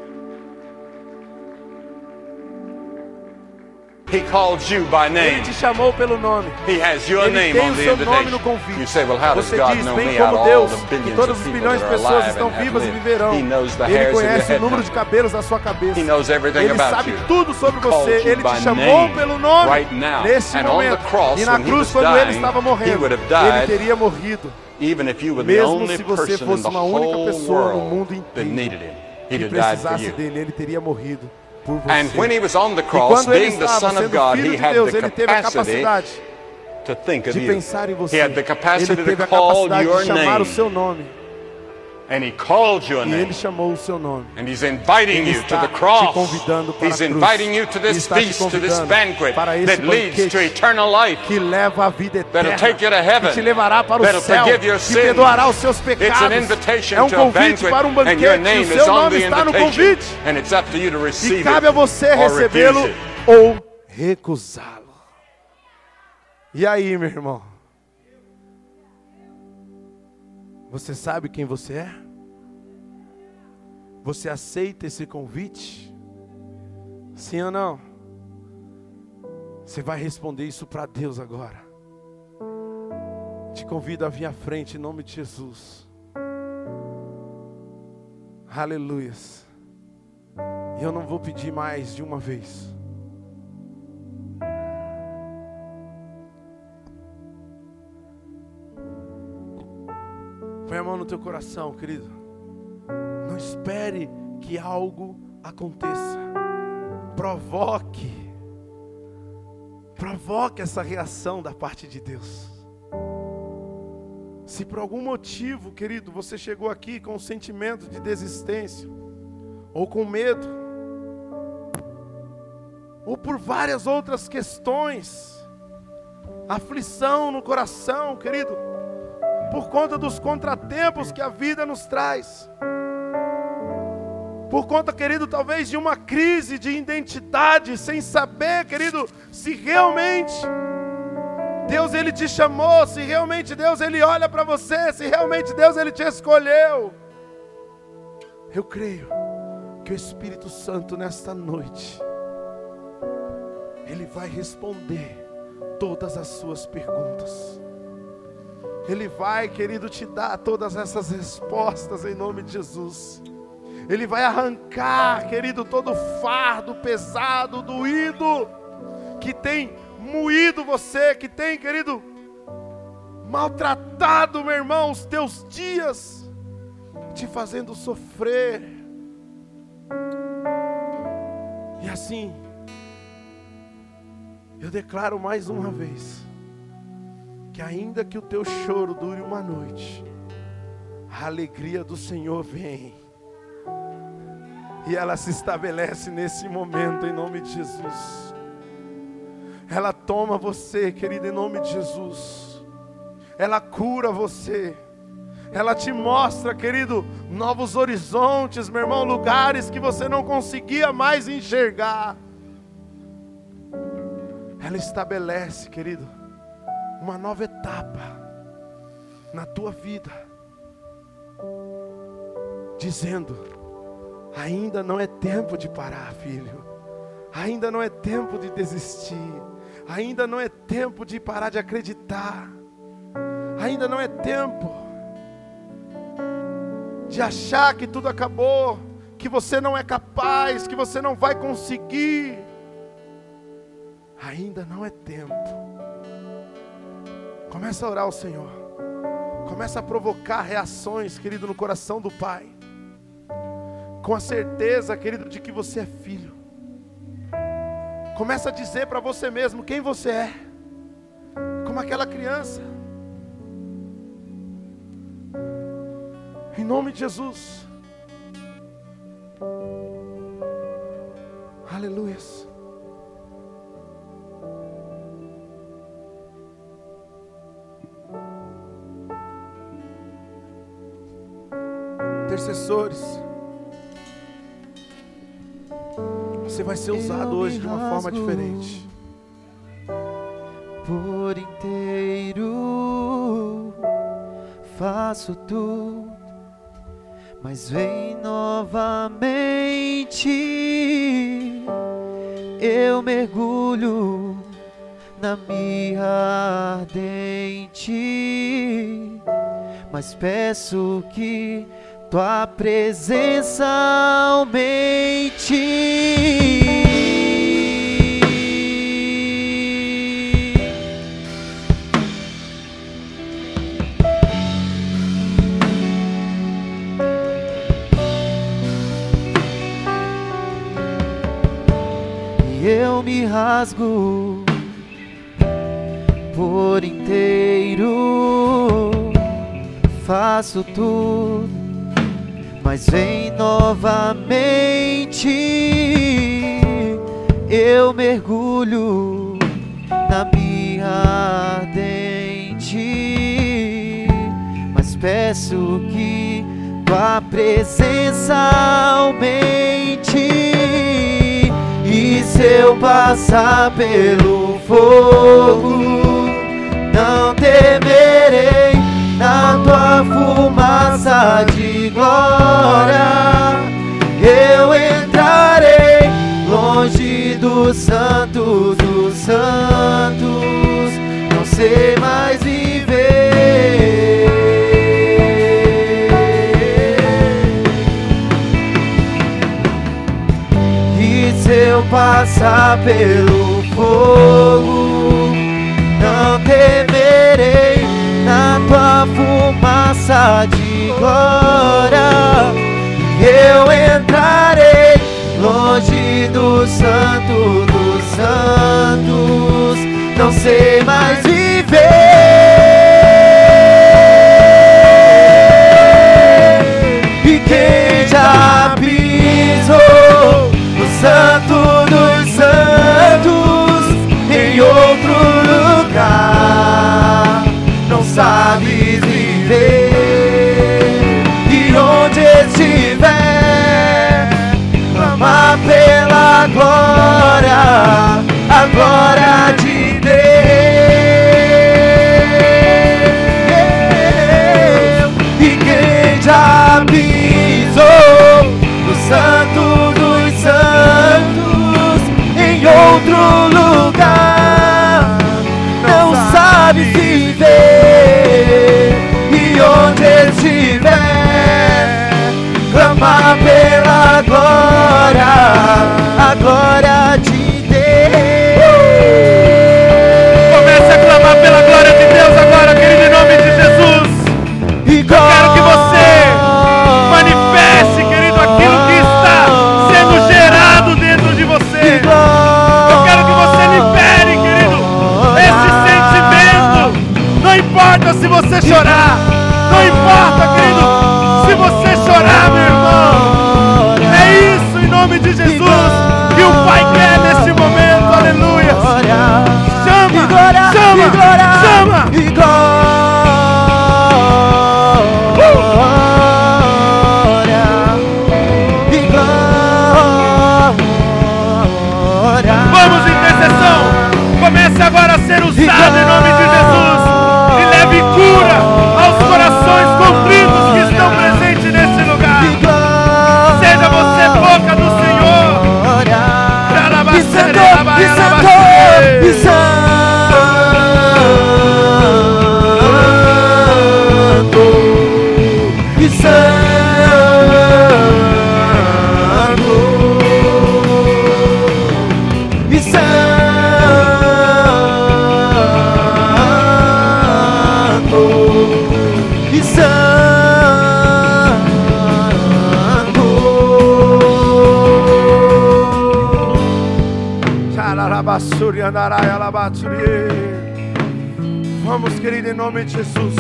He called you by Ele name. te chamou pelo nome. He has your Ele name tem on o the seu nome no convite. Say, well, Você diz, bem como Deus, que todos os bilhões that de pessoas estão vivas e viverão. He knows the Ele conhece o número de cabelos da sua cabeça. He knows everything Ele about sabe you. tudo sobre você. Ele te chamou pelo nome right now. nesse And on the momento. cross, E na cruz, quando ele estava morrendo, ele teria morrido. Even if you were the Mesmo only se você fosse uma única pessoa no mundo inteiro que precisasse dele, ele teria morrido por você. And when he was on the e cross, quando ele being the estava Son of sendo God, he de had Deus, the ele teve a capacity capacidade to think of de pensar em você. He had the Ele teve a capacidade de chamar o seu nome. And he called your E name. ele chamou o seu nome. And he's inviting Ele you to the te cross. convidando para He's a cruz. inviting you to this te feast, to this banquet para esse that leads banquete to eternal life. que leva a vida eterna, That'll take you to heaven. que te levará para o céu, forgive your que perdoará os seus It's pecados. an invitation É um convite para um and your banquete. name E o seu nome the está no convite. and it's up to you to E receive cabe a você recebê-lo ou recusá-lo. E aí, meu irmão? Você sabe quem você é? Você aceita esse convite? Sim ou não? Você vai responder isso para Deus agora. Te convido a vir à frente em nome de Jesus. Aleluias. E eu não vou pedir mais de uma vez. Põe a mão no teu coração, querido. Não espere que algo aconteça. Provoque. Provoque essa reação da parte de Deus. Se por algum motivo, querido, você chegou aqui com um sentimento de desistência, ou com medo, ou por várias outras questões, aflição no coração, querido, por conta dos contratempos que a vida nos traz, por conta, querido, talvez de uma crise de identidade, sem saber, querido, se realmente Deus ele te chamou, se realmente Deus ele olha para você, se realmente Deus ele te escolheu. Eu creio que o Espírito Santo nesta noite ele vai responder todas as suas perguntas. Ele vai, querido, te dar todas essas respostas em nome de Jesus. Ele vai arrancar, querido, todo fardo pesado, doído, que tem moído você, que tem, querido, maltratado, meu irmão, os teus dias, te fazendo sofrer. E assim, eu declaro mais uma vez, que ainda que o teu choro dure uma noite, a alegria do Senhor vem. E ela se estabelece nesse momento em nome de Jesus. Ela toma você, querido, em nome de Jesus. Ela cura você. Ela te mostra, querido, novos horizontes, meu irmão, lugares que você não conseguia mais enxergar. Ela estabelece, querido, uma nova etapa na tua vida, dizendo: ainda não é tempo de parar, filho, ainda não é tempo de desistir, ainda não é tempo de parar de acreditar, ainda não é tempo de achar que tudo acabou, que você não é capaz, que você não vai conseguir. Ainda não é tempo. Começa a orar ao Senhor. Começa a provocar reações, querido, no coração do Pai. Com a certeza, querido, de que você é filho. Começa a dizer para você mesmo quem você é. Como aquela criança. Em nome de Jesus. Aleluia. Intercessores. Você vai ser usado hoje de uma forma diferente. por inteiro. Faço tudo, mas vem novamente. Eu mergulho na mirra ardente, mas peço que tua presença aumente. E eu me rasgo por inteiro, faço tudo, mas vem novamente. Eu mergulho na minha ardente, mas peço que tua presença aumente. E se eu passar pelo fogo, não temerei na tua fumaça de glória. Eu entrarei longe do santo dos santos, não sei mais viver. E se eu passar pelo fogo, não temerei na tua fumaça de glória. Eu entrarei longe do santo dos santos, não sei mais viver. E quem já pisou no santo já pisou no santo dos santos em outro lugar. Não sabe viver e onde estiver. Clama pela glória a glória de você chorar. Não importa, querido, se você chorar, meu irmão. É isso, em nome de Jesus, que o Pai quer neste momento. Aleluia. Chama, chama, chama. Vamos, intercessão! Comece agora a ser usado em nome de Jesus e leve cura aos corações contritos que estão presentes nesse lugar. Seja você boca do Senhor. e santo, e Xararabassuri, andarai, alabatsuri. Vamos, querido, em nome de Jesus.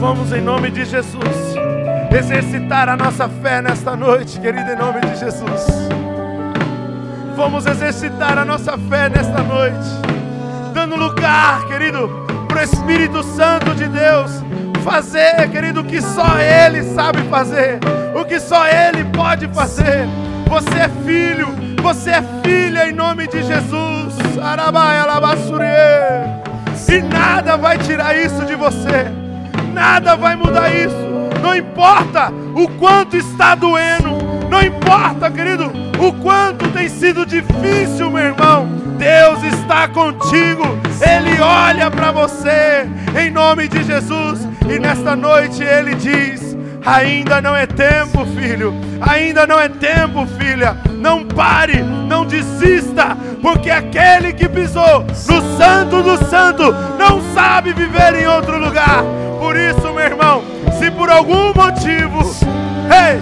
Vamos, em nome de Jesus, exercitar a nossa fé nesta noite, querido, em nome de Jesus. Vamos exercitar a nossa fé nesta noite, dando lugar, querido, para o Espírito Santo de Deus fazer, querido, o que só Ele sabe fazer, o que só Ele pode fazer. Você é filho, você é filha em nome de Jesus. E nada vai tirar isso de você, nada vai mudar isso. Não importa o quanto está doendo, não importa, querido, o quanto tem sido difícil, meu irmão. Deus está contigo, Ele olha para você, em nome de Jesus. E nesta noite Ele diz: Ainda não é tempo, filho. Ainda não é tempo, filha. Não pare, não desista, porque aquele que pisou no Santo do Santo não sabe viver em outro lugar. Por isso, meu irmão, se por algum motivo, ei,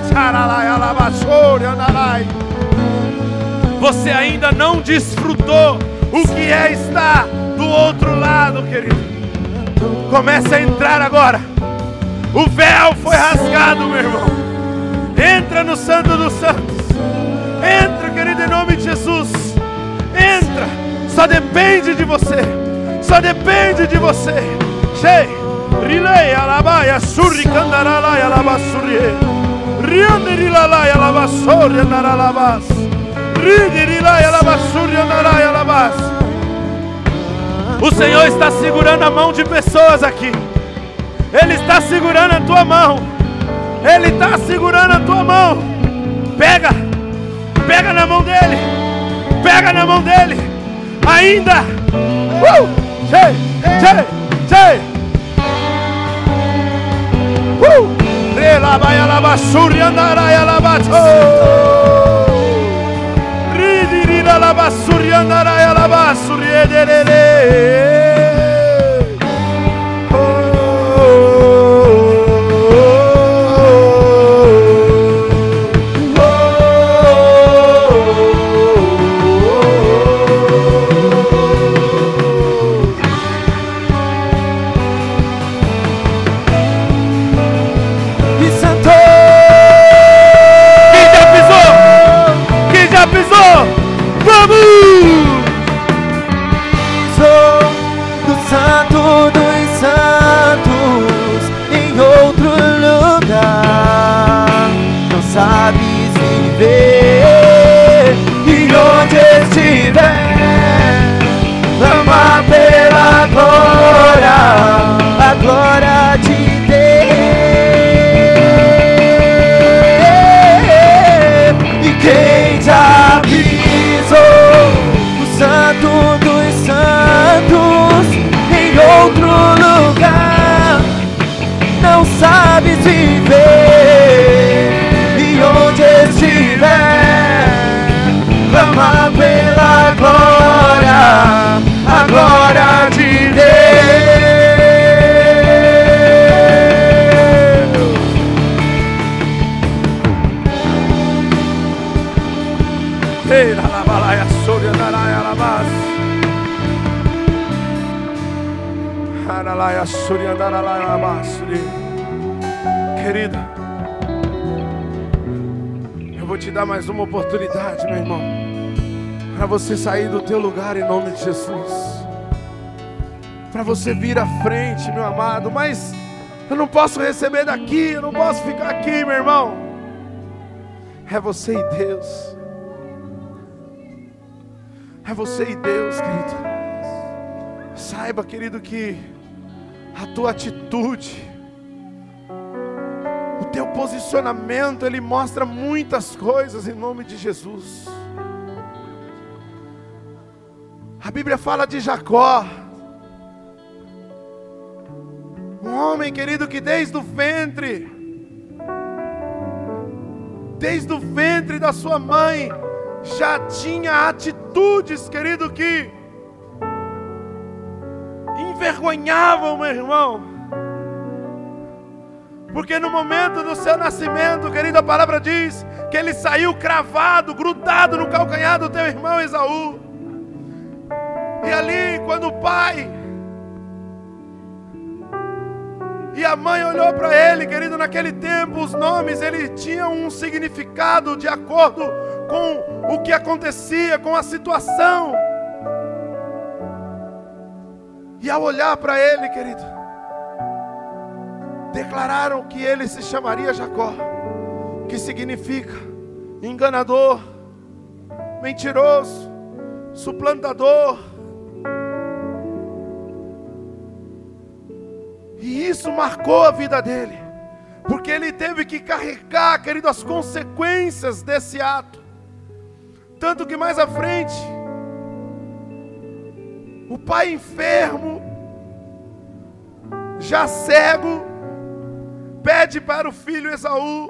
você ainda não desfrutou o que é estar do outro lado, querido, comece a entrar agora. O véu foi rasgado, meu irmão. Entra no Santo dos Santos. Entra, querido, em nome de Jesus. Entra. Só depende de você. Só depende de você. Cheio. Rilei alabaia surri candaralai alabasurrie. Riande rilalai alabasori andaralabas. Ridi rilai alabasurri andarai alabas. O Senhor está segurando a mão de pessoas aqui. Ele está segurando a tua mão. Ele está segurando a tua mão. Pega, pega na mão dele. Pega na mão dele. Ainda. Uh! Tchê, tchê, tchê. Uh! Mais uma oportunidade, meu irmão, para você sair do teu lugar em nome de Jesus. Para você vir à frente, meu amado, mas eu não posso receber daqui, eu não posso ficar aqui, meu irmão. É você e Deus. É você e Deus, querido. Saiba, querido, que a tua atitude, teu posicionamento, ele mostra muitas coisas em nome de Jesus. A Bíblia fala de Jacó, um homem querido que desde o ventre, desde o ventre da sua mãe, já tinha atitudes, querido, que envergonhavam, meu irmão. Porque no momento do seu nascimento, querida, a palavra diz que ele saiu cravado, grudado no calcanhar do teu irmão Esaú. E ali, quando o pai e a mãe olhou para ele, querido, naquele tempo os nomes ele tinham um significado de acordo com o que acontecia, com a situação. E ao olhar para ele, querido, declararam que ele se chamaria Jacó, que significa enganador, mentiroso, suplantador. E isso marcou a vida dele, porque ele teve que carregar, querido, as consequências desse ato. Tanto que mais à frente, o pai enfermo, já cego, pede para o filho Esaú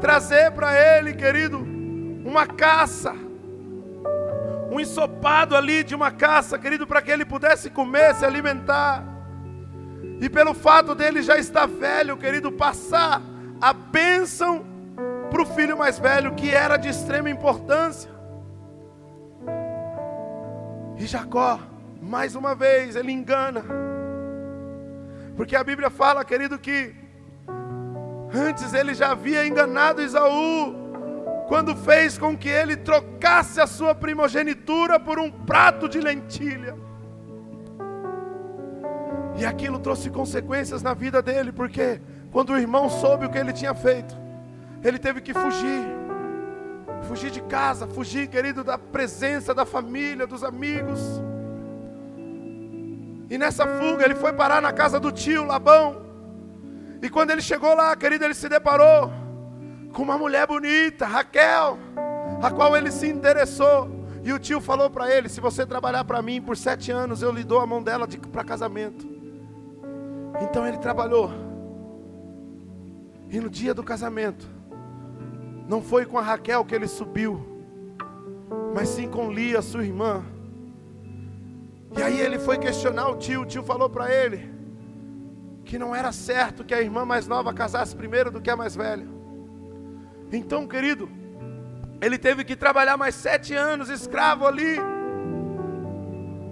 trazer para ele, querido, uma caça, um ensopado ali de uma caça, querido, para que ele pudesse comer, se alimentar. E pelo fato dele já estar velho, querido, passar a bênção para o filho mais velho, que era de extrema importância. E Jacó, mais uma vez, ele engana. Porque a Bíblia fala, querido, que antes ele já havia enganado Isaú, quando fez com que ele trocasse a sua primogenitura por um prato de lentilha. E aquilo trouxe consequências na vida dele, porque quando o irmão soube o que ele tinha feito, ele teve que fugir. Fugir de casa, fugir, querido, da presença da família, dos amigos. E nessa fuga ele foi parar na casa do tio Labão. E quando ele chegou lá, querido, ele se deparou com uma mulher bonita, Raquel, a qual ele se interessou. E o tio falou para ele: Se você trabalhar para mim por sete anos, eu lhe dou a mão dela para casamento. Então ele trabalhou. E no dia do casamento, não foi com a Raquel que ele subiu, mas sim com Lia, sua irmã. E aí ele foi questionar o tio, o tio falou para ele que não era certo que a irmã mais nova casasse primeiro do que a mais velha. Então, querido, ele teve que trabalhar mais sete anos escravo ali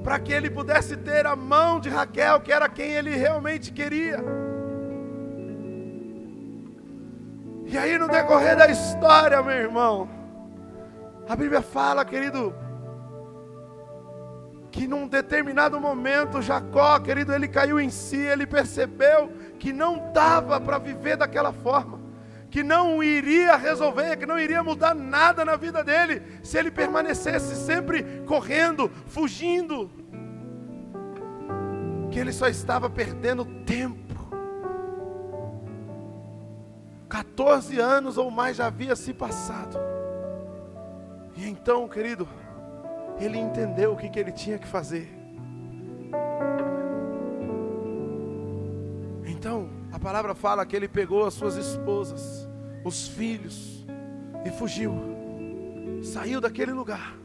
para que ele pudesse ter a mão de Raquel, que era quem ele realmente queria. E aí, no decorrer da história, meu irmão, a Bíblia fala, querido, que num determinado momento Jacó, querido, ele caiu em si, ele percebeu que não dava para viver daquela forma, que não iria resolver, que não iria mudar nada na vida dele, se ele permanecesse sempre correndo, fugindo que ele só estava perdendo tempo. 14 anos ou mais já havia se passado. E então, querido, ele entendeu o que, que ele tinha que fazer. Então, a palavra fala que ele pegou as suas esposas, os filhos, e fugiu. Saiu daquele lugar.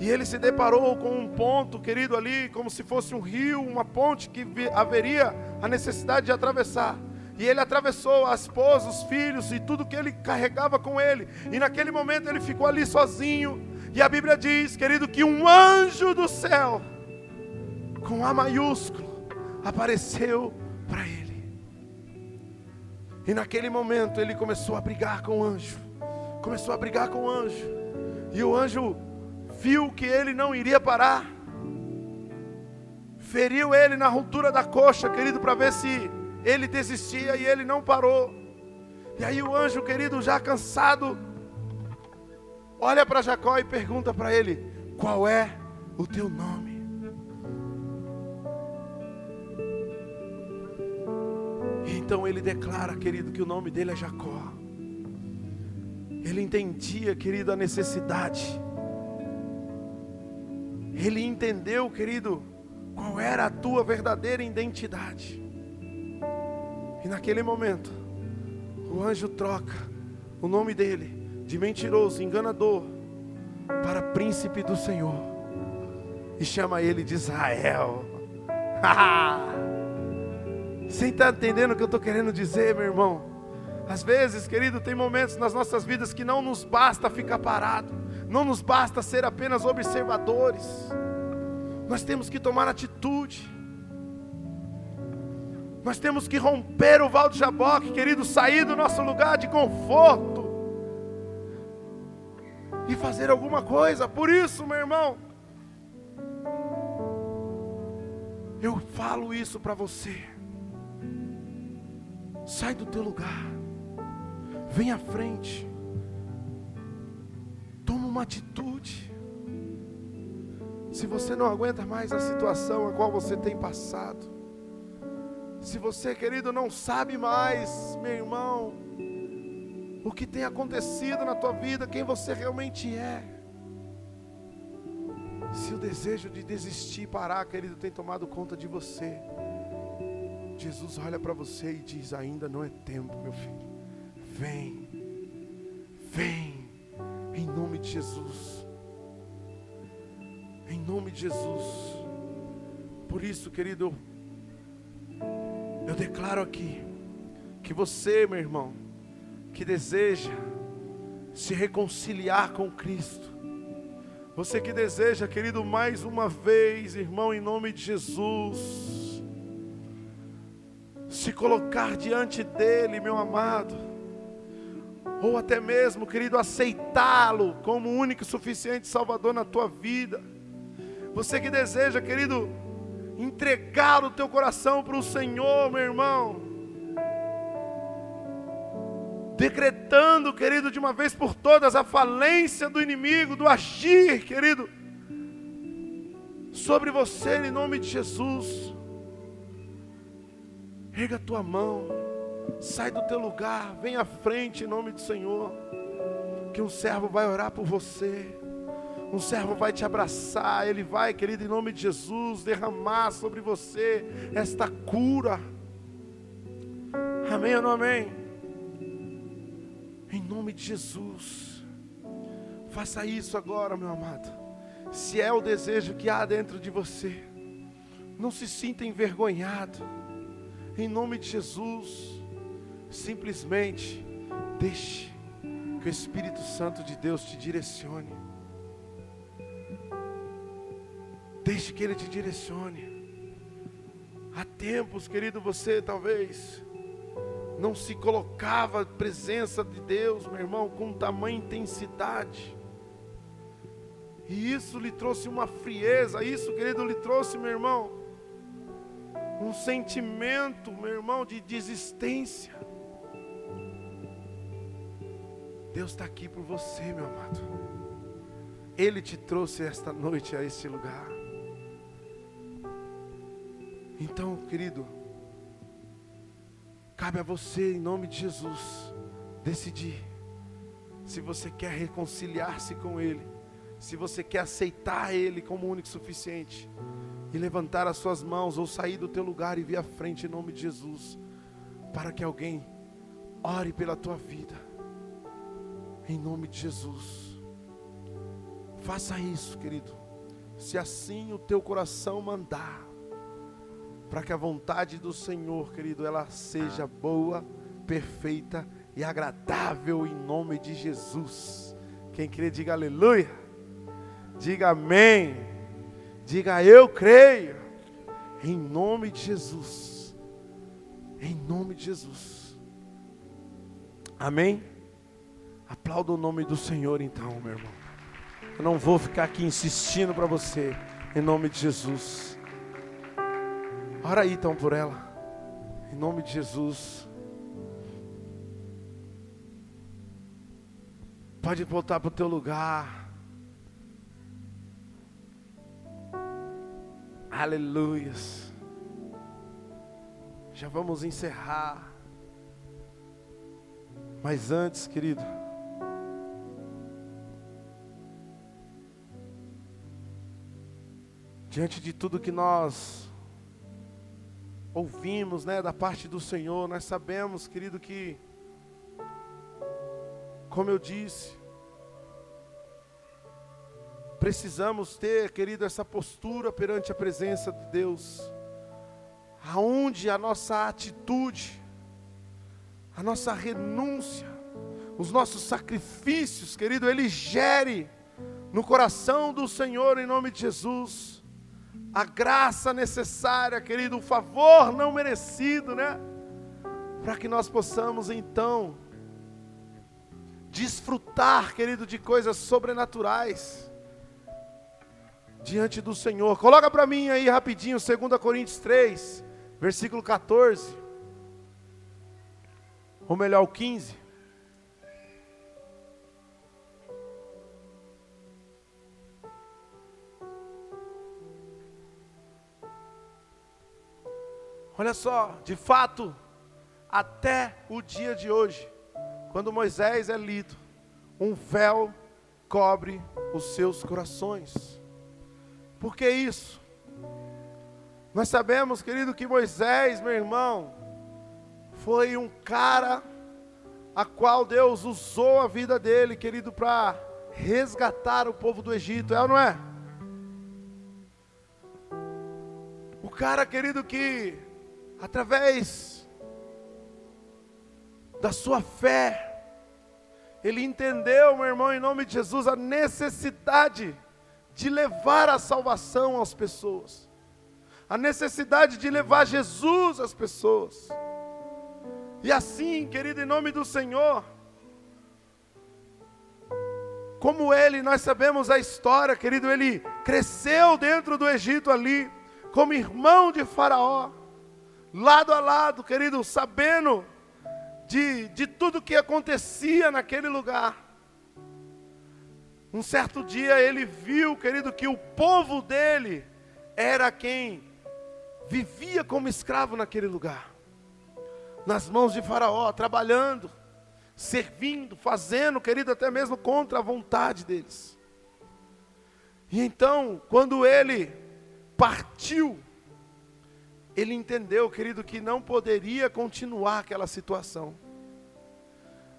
E ele se deparou com um ponto, querido, ali, como se fosse um rio, uma ponte que haveria a necessidade de atravessar. E ele atravessou a esposa, os filhos e tudo que ele carregava com ele. E naquele momento ele ficou ali sozinho. E a Bíblia diz, querido, que um anjo do céu, com A maiúsculo, apareceu para ele. E naquele momento ele começou a brigar com o anjo. Começou a brigar com o anjo. E o anjo viu que ele não iria parar, feriu ele na ruptura da coxa, querido, para ver se ele desistia e ele não parou. E aí o anjo, querido, já cansado, olha para Jacó e pergunta para ele: Qual é o teu nome? E então ele declara, querido, que o nome dele é Jacó. Ele entendia, querido, a necessidade ele entendeu, querido, qual era a tua verdadeira identidade. E naquele momento, o anjo troca o nome dele de mentiroso, enganador, para príncipe do Senhor e chama ele de Israel. Você está entendendo o que eu estou querendo dizer, meu irmão? Às vezes, querido, tem momentos nas nossas vidas que não nos basta ficar parado não nos basta ser apenas observadores, nós temos que tomar atitude. Nós temos que romper o val de Jaboque, querido, sair do nosso lugar de conforto e fazer alguma coisa. Por isso, meu irmão, eu falo isso para você. Sai do teu lugar. Vem à frente. Toma uma atitude. Se você não aguenta mais a situação a qual você tem passado, se você, querido, não sabe mais, meu irmão, o que tem acontecido na tua vida, quem você realmente é. Se o desejo de desistir, parar, querido, tem tomado conta de você, Jesus olha para você e diz: Ainda não é tempo, meu filho. Vem, vem, em nome de Jesus. Em nome de Jesus. Por isso, querido, eu declaro aqui que você, meu irmão, que deseja se reconciliar com Cristo, você que deseja, querido, mais uma vez, irmão, em nome de Jesus, se colocar diante dEle, meu amado, ou até mesmo, querido, aceitá-lo como único e suficiente Salvador na tua vida. Você que deseja, querido, entregar o teu coração para o Senhor, meu irmão. Decretando, querido, de uma vez por todas a falência do inimigo, do agir, querido, sobre você em nome de Jesus. Erga a tua mão, sai do teu lugar, vem à frente em nome do Senhor, que um servo vai orar por você. Um servo vai te abraçar, ele vai, querido, em nome de Jesus, derramar sobre você esta cura. Amém ou não amém? Em nome de Jesus. Faça isso agora, meu amado. Se é o desejo que há dentro de você, não se sinta envergonhado. Em nome de Jesus, simplesmente deixe que o Espírito Santo de Deus te direcione. Deixe que Ele te direcione. Há tempos, querido, você talvez não se colocava a presença de Deus, meu irmão, com tamanha intensidade. E isso lhe trouxe uma frieza, isso, querido, lhe trouxe, meu irmão, um sentimento, meu irmão, de desistência. Deus está aqui por você, meu amado. Ele te trouxe esta noite a este lugar. Então, querido, cabe a você, em nome de Jesus, decidir se você quer reconciliar-se com Ele, se você quer aceitar Ele como único e suficiente e levantar as suas mãos ou sair do teu lugar e vir à frente em nome de Jesus, para que alguém ore pela tua vida, em nome de Jesus. Faça isso, querido, se assim o teu coração mandar, para que a vontade do Senhor, querido, ela seja boa, perfeita e agradável em nome de Jesus. Quem crê, diga aleluia, diga amém. Diga eu creio. Em nome de Jesus. Em nome de Jesus. Amém? Aplauda o nome do Senhor então, meu irmão. Eu não vou ficar aqui insistindo para você. Em nome de Jesus. Ora aí então por ela. Em nome de Jesus. Pode voltar para o teu lugar. Aleluias. Já vamos encerrar. Mas antes, querido, diante de tudo que nós ouvimos, né, da parte do Senhor, nós sabemos, querido, que como eu disse, Precisamos ter, querido, essa postura perante a presença de Deus, aonde a nossa atitude, a nossa renúncia, os nossos sacrifícios, querido, ele gere no coração do Senhor em nome de Jesus a graça necessária, querido, o favor não merecido, né? Para que nós possamos então desfrutar, querido, de coisas sobrenaturais diante do Senhor. Coloca para mim aí rapidinho, 2 Coríntios 3, versículo 14. ou melhor, o 15. Olha só, de fato, até o dia de hoje, quando Moisés é lido, um véu cobre os seus corações. Por que isso? Nós sabemos, querido, que Moisés, meu irmão, foi um cara a qual Deus usou a vida dele, querido, para resgatar o povo do Egito, é ou não é? O cara, querido, que através da sua fé, ele entendeu, meu irmão, em nome de Jesus, a necessidade de levar a salvação às pessoas, a necessidade de levar Jesus às pessoas. E assim, querido, em nome do Senhor, como ele, nós sabemos a história, querido, ele cresceu dentro do Egito ali, como irmão de Faraó lado a lado, querido, sabendo de, de tudo que acontecia naquele lugar. Um certo dia ele viu, querido, que o povo dele era quem vivia como escravo naquele lugar, nas mãos de Faraó, trabalhando, servindo, fazendo, querido, até mesmo contra a vontade deles. E então, quando ele partiu, ele entendeu, querido, que não poderia continuar aquela situação.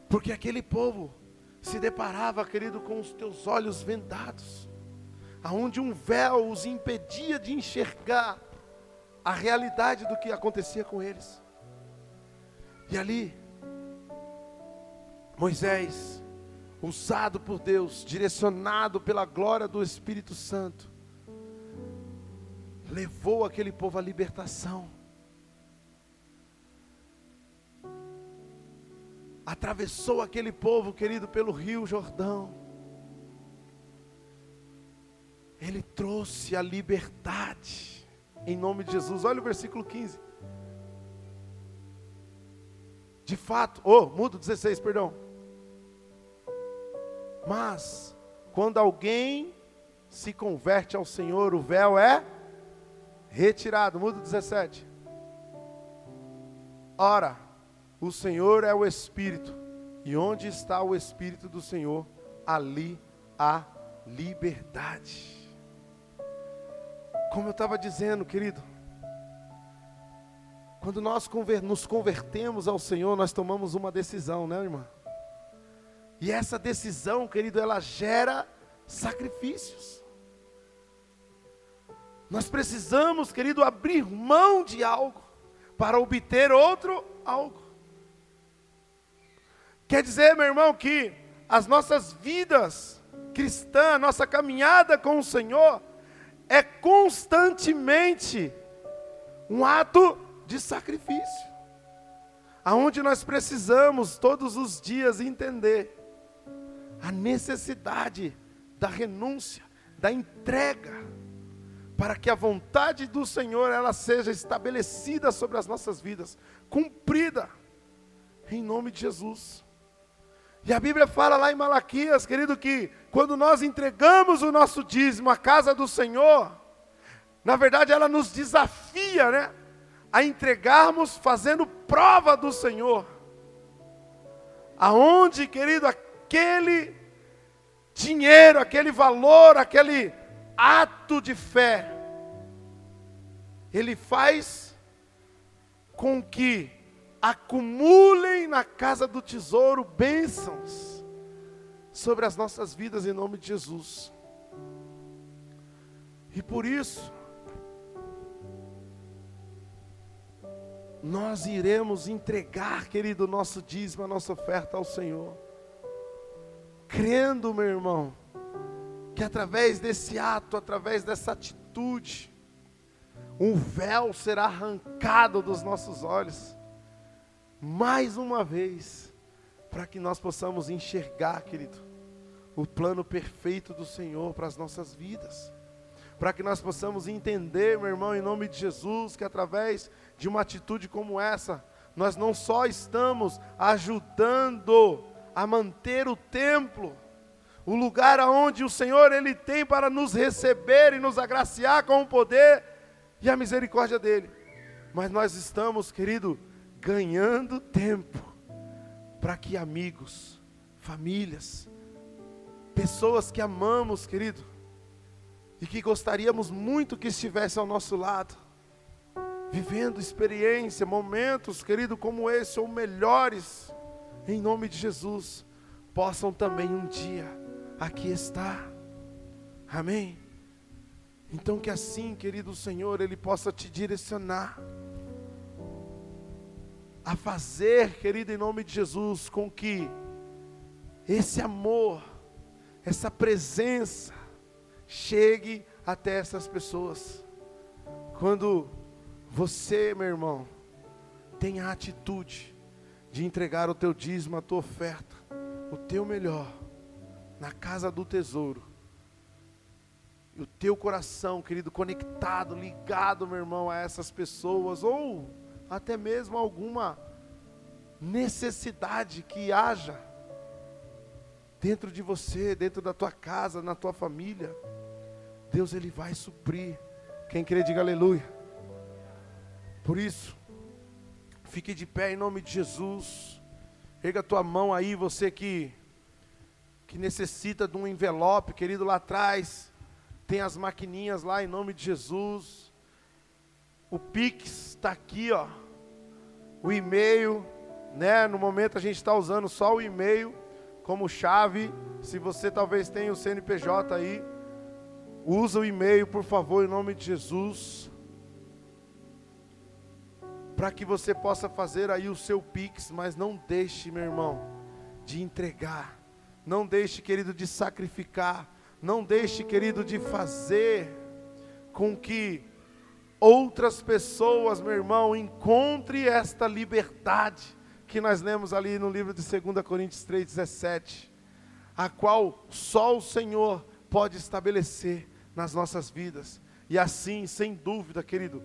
Porque aquele povo se deparava, querido, com os teus olhos vendados, aonde um véu os impedia de enxergar a realidade do que acontecia com eles. E ali, Moisés, usado por Deus, direcionado pela glória do Espírito Santo, levou aquele povo à libertação. Atravessou aquele povo, querido, pelo rio Jordão. Ele trouxe a liberdade, em nome de Jesus. Olha o versículo 15. De fato, oh, mudo 16, perdão. Mas, quando alguém se converte ao Senhor, o véu é retirado. Muda 17. Ora, o Senhor é o Espírito, e onde está o Espírito do Senhor, ali há liberdade. Como eu estava dizendo, querido, quando nós nos convertemos ao Senhor, nós tomamos uma decisão, né, irmã? E essa decisão, querido, ela gera sacrifícios. Nós precisamos, querido, abrir mão de algo para obter outro algo. Quer dizer, meu irmão, que as nossas vidas cristãs, nossa caminhada com o Senhor, é constantemente um ato de sacrifício. Aonde nós precisamos todos os dias entender a necessidade da renúncia, da entrega para que a vontade do Senhor ela seja estabelecida sobre as nossas vidas, cumprida em nome de Jesus. E a Bíblia fala lá em Malaquias, querido, que quando nós entregamos o nosso dízimo à casa do Senhor, na verdade ela nos desafia, né, a entregarmos fazendo prova do Senhor. Aonde, querido, aquele dinheiro, aquele valor, aquele ato de fé, ele faz com que acumulem na casa do tesouro bênçãos sobre as nossas vidas em nome de Jesus. E por isso, nós iremos entregar, querido, nosso dízimo, a nossa oferta ao Senhor. Crendo, meu irmão, que através desse ato, através dessa atitude, um véu será arrancado dos nossos olhos, mais uma vez, para que nós possamos enxergar, querido, o plano perfeito do Senhor para as nossas vidas, para que nós possamos entender, meu irmão, em nome de Jesus, que através de uma atitude como essa, nós não só estamos ajudando a manter o templo, o lugar aonde o Senhor ele tem para nos receber e nos agraciar com o poder e a misericórdia dele. Mas nós estamos, querido, ganhando tempo para que amigos, famílias, pessoas que amamos, querido, e que gostaríamos muito que estivesse ao nosso lado, vivendo experiência, momentos, querido, como esse ou melhores, em nome de Jesus, possam também um dia aqui estar. Amém. Então que assim, querido Senhor, ele possa te direcionar a fazer, querido, em nome de Jesus, com que esse amor, essa presença chegue até essas pessoas. Quando você, meu irmão, tem a atitude de entregar o teu dízimo, a tua oferta, o teu melhor, na casa do tesouro, e o teu coração, querido, conectado, ligado, meu irmão, a essas pessoas, ou até mesmo alguma necessidade que haja dentro de você, dentro da tua casa, na tua família, Deus ele vai suprir. Quem crê, diga aleluia. Por isso, fique de pé em nome de Jesus. Pega a tua mão aí, você que que necessita de um envelope, querido, lá atrás. Tem as maquininhas lá em nome de Jesus. O Pix está aqui, ó. O e-mail, né? No momento a gente está usando só o e-mail como chave. Se você talvez tenha o CNPJ aí, usa o e-mail, por favor, em nome de Jesus. Para que você possa fazer aí o seu Pix, mas não deixe, meu irmão, de entregar não deixe, querido, de sacrificar. Não deixe, querido, de fazer com que outras pessoas, meu irmão, encontrem esta liberdade que nós lemos ali no livro de 2 Coríntios 3,17, a qual só o Senhor pode estabelecer nas nossas vidas. E assim, sem dúvida, querido,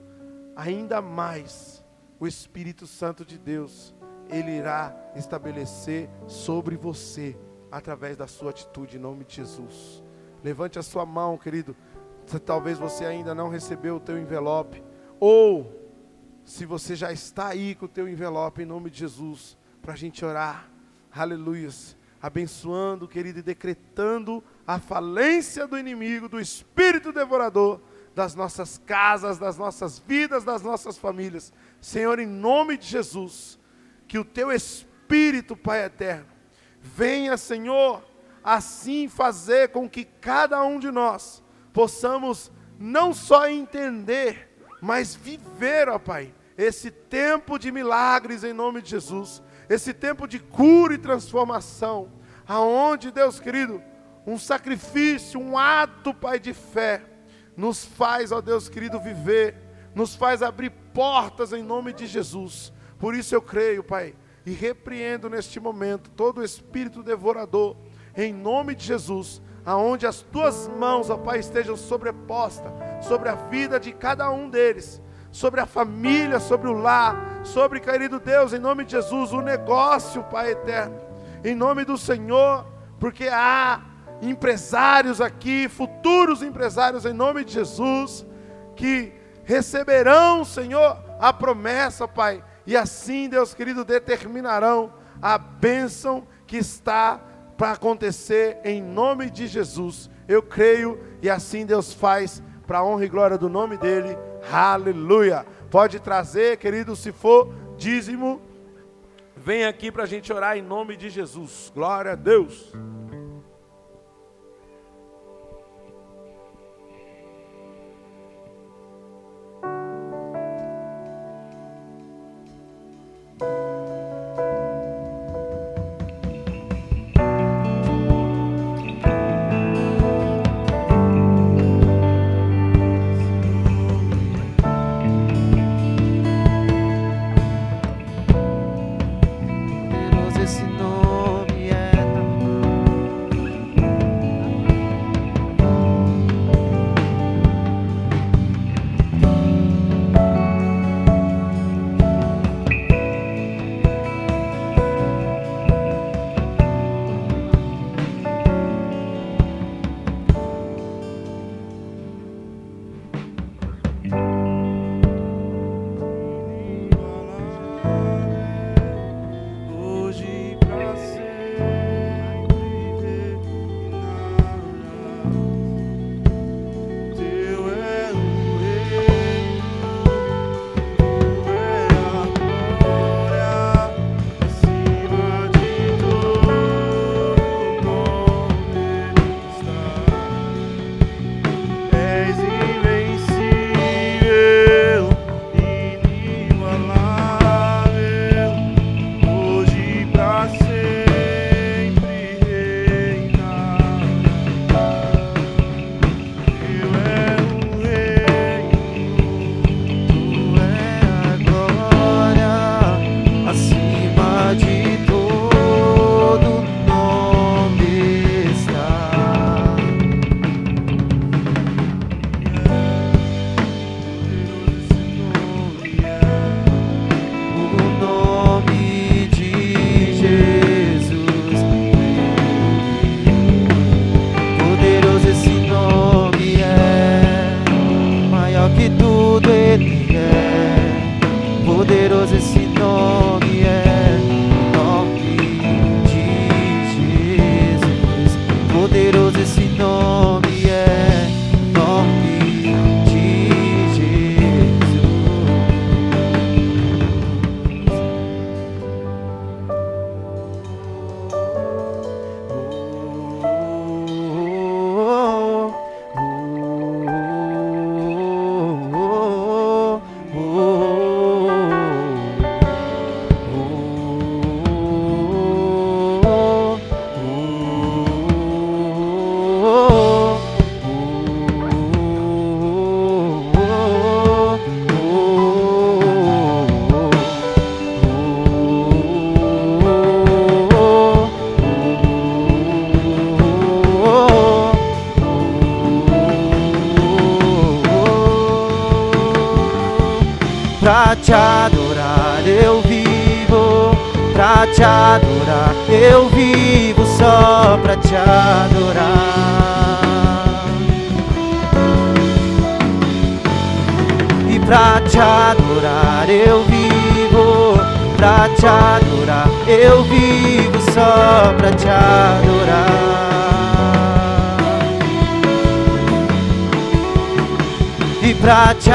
ainda mais o Espírito Santo de Deus, ele irá estabelecer sobre você através da sua atitude, em nome de Jesus. Levante a sua mão, querido. Talvez você ainda não recebeu o teu envelope, ou se você já está aí com o teu envelope, em nome de Jesus, para a gente orar, aleluias, abençoando, querido, e decretando a falência do inimigo, do espírito devorador, das nossas casas, das nossas vidas, das nossas famílias. Senhor, em nome de Jesus, que o teu espírito, Pai eterno, Venha, Senhor, assim fazer com que cada um de nós possamos não só entender, mas viver, ó Pai, esse tempo de milagres em nome de Jesus, esse tempo de cura e transformação, aonde, Deus querido, um sacrifício, um ato, Pai, de fé, nos faz, ó Deus querido, viver, nos faz abrir portas em nome de Jesus. Por isso eu creio, Pai, e repreendo neste momento todo espírito devorador, em nome de Jesus, aonde as tuas mãos, ó Pai, estejam sobrepostas sobre a vida de cada um deles, sobre a família, sobre o lar, sobre, querido Deus, em nome de Jesus, o negócio, Pai eterno, em nome do Senhor, porque há empresários aqui, futuros empresários, em nome de Jesus, que receberão, Senhor, a promessa, Pai, e assim, Deus querido, determinarão a bênção que está para acontecer em nome de Jesus. Eu creio e assim Deus faz para a honra e glória do nome dele. Aleluia. Pode trazer, querido, se for dízimo, vem aqui para a gente orar em nome de Jesus. Glória a Deus.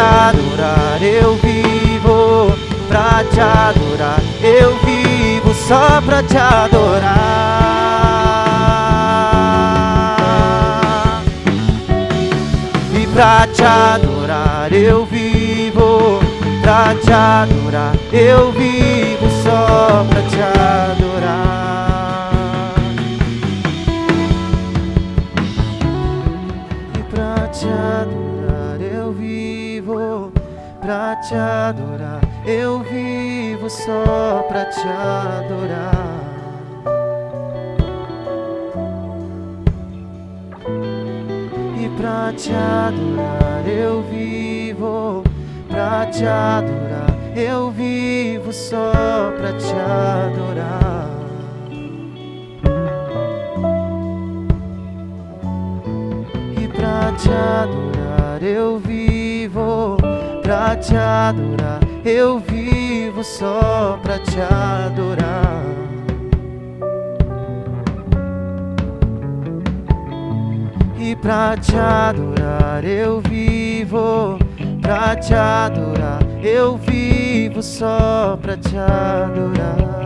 Adorar eu vivo, pra te adorar eu vivo só pra te adorar. E pra te adorar eu vivo, pra te adorar eu vivo só pra te adorar. Pra te adorar eu vivo só pra te adorar. E pra te adorar eu vivo, pra te adorar eu vivo só pra te adorar. E pra te adorar eu vivo, pra te adorar eu vivo só pra te adorar. E pra te adorar eu vivo, pra te adorar eu vivo só pra te adorar.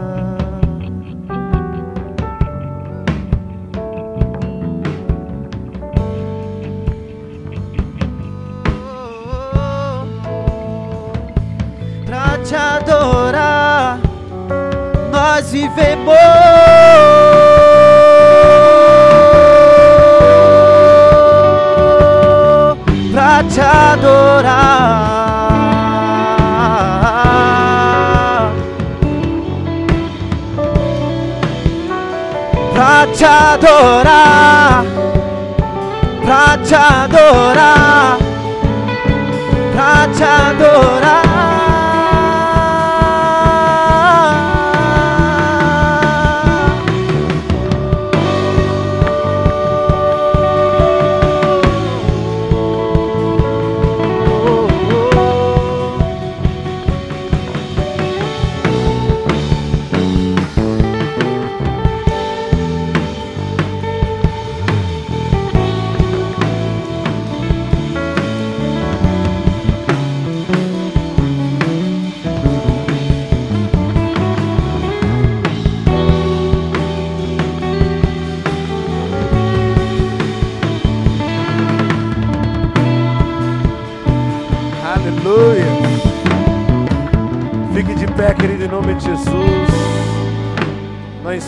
Nós vivemos. Pra te adorar, pra te adorar, pra te adorar, pra te adorar.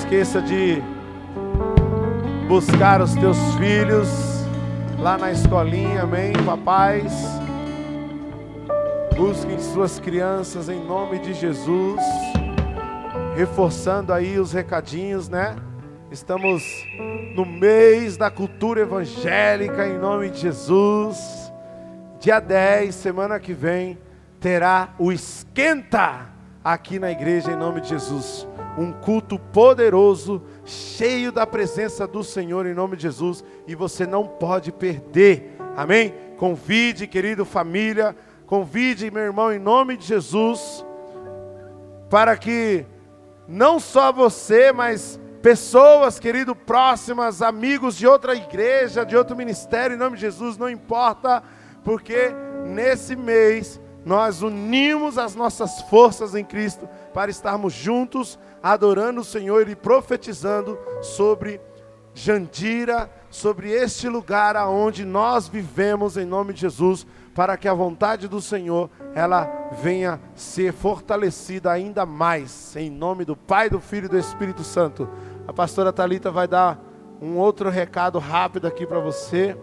Esqueça de buscar os teus filhos lá na escolinha, amém, papais. Busquem suas crianças em nome de Jesus. Reforçando aí os recadinhos, né? Estamos no mês da cultura evangélica em nome de Jesus. Dia 10, semana que vem, terá o esquenta aqui na igreja em nome de Jesus. Um culto poderoso, cheio da presença do Senhor em nome de Jesus, e você não pode perder. Amém? Convide, querido família, convide meu irmão em nome de Jesus. para que não só você, mas pessoas, querido, próximas, amigos de outra igreja, de outro ministério, em nome de Jesus, não importa, porque nesse mês nós unimos as nossas forças em Cristo para estarmos juntos, adorando o Senhor e profetizando sobre Jandira, sobre este lugar aonde nós vivemos em nome de Jesus, para que a vontade do Senhor ela venha ser fortalecida ainda mais em nome do Pai, do Filho e do Espírito Santo. A pastora Talita vai dar um outro recado rápido aqui para você,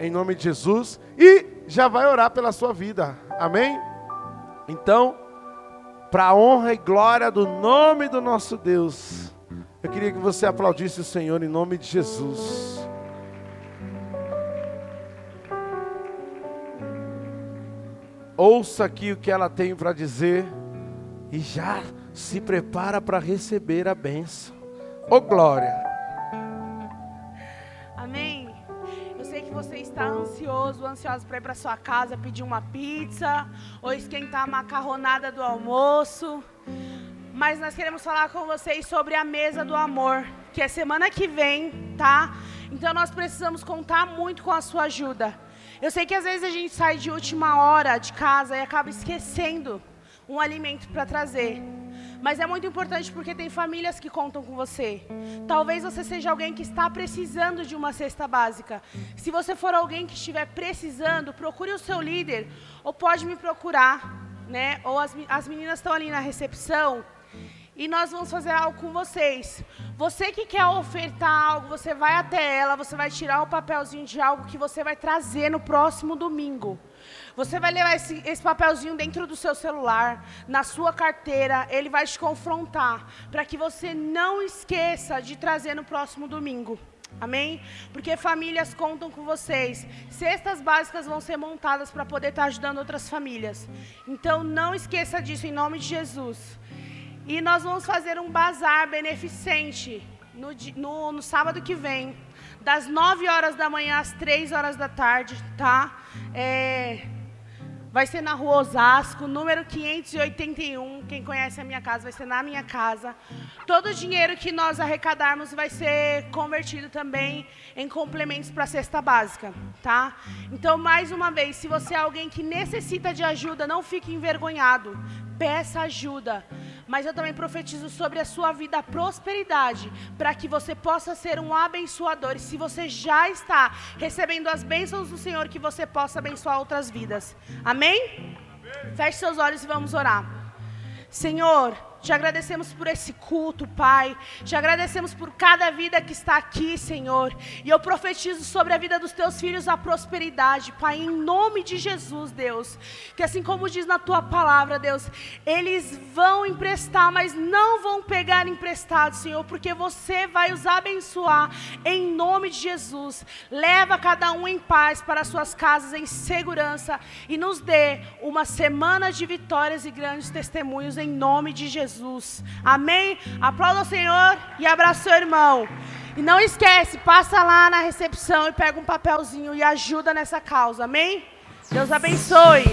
em nome de Jesus, e já vai orar pela sua vida. Amém? Então, para a honra e glória do nome do nosso Deus, eu queria que você aplaudisse o Senhor em nome de Jesus. Ouça aqui o que ela tem para dizer e já se prepara para receber a bênção. Ô oh, glória! Está ansioso, ansioso para ir para sua casa pedir uma pizza ou esquentar a macarronada do almoço. Mas nós queremos falar com vocês sobre a mesa do amor, que é semana que vem, tá? Então nós precisamos contar muito com a sua ajuda. Eu sei que às vezes a gente sai de última hora de casa e acaba esquecendo um alimento para trazer. Mas é muito importante porque tem famílias que contam com você. Talvez você seja alguém que está precisando de uma cesta básica. Se você for alguém que estiver precisando, procure o seu líder ou pode me procurar, né? Ou as, as meninas estão ali na recepção e nós vamos fazer algo com vocês. Você que quer ofertar algo, você vai até ela, você vai tirar o papelzinho de algo que você vai trazer no próximo domingo. Você vai levar esse, esse papelzinho dentro do seu celular, na sua carteira, ele vai te confrontar, para que você não esqueça de trazer no próximo domingo. Amém? Porque famílias contam com vocês. Cestas básicas vão ser montadas para poder estar ajudando outras famílias. Então não esqueça disso em nome de Jesus. E nós vamos fazer um bazar beneficente no, no, no, sábado que vem, das 9 horas da manhã às 3 horas da tarde, tá? É, vai ser na rua Osasco, número 581. Quem conhece a minha casa vai ser na minha casa. Todo o dinheiro que nós arrecadarmos vai ser convertido também em complementos para a cesta básica, tá? Então, mais uma vez, se você é alguém que necessita de ajuda, não fique envergonhado. Peça ajuda mas eu também profetizo sobre a sua vida a prosperidade, para que você possa ser um abençoador. E se você já está recebendo as bênçãos do Senhor, que você possa abençoar outras vidas. Amém? Amém. Feche seus olhos e vamos orar. Senhor, te agradecemos por esse culto, Pai. Te agradecemos por cada vida que está aqui, Senhor. E eu profetizo sobre a vida dos teus filhos a prosperidade, Pai, em nome de Jesus, Deus. Que assim como diz na tua palavra, Deus, eles vão emprestar, mas não vão pegar emprestado, Senhor, porque você vai os abençoar em nome de Jesus. Leva cada um em paz para suas casas em segurança e nos dê uma semana de vitórias e grandes testemunhos em nome de Jesus. Jesus. Amém? Aplauda o Senhor e abraça seu irmão. E não esquece, passa lá na recepção e pega um papelzinho e ajuda nessa causa. Amém? Deus abençoe.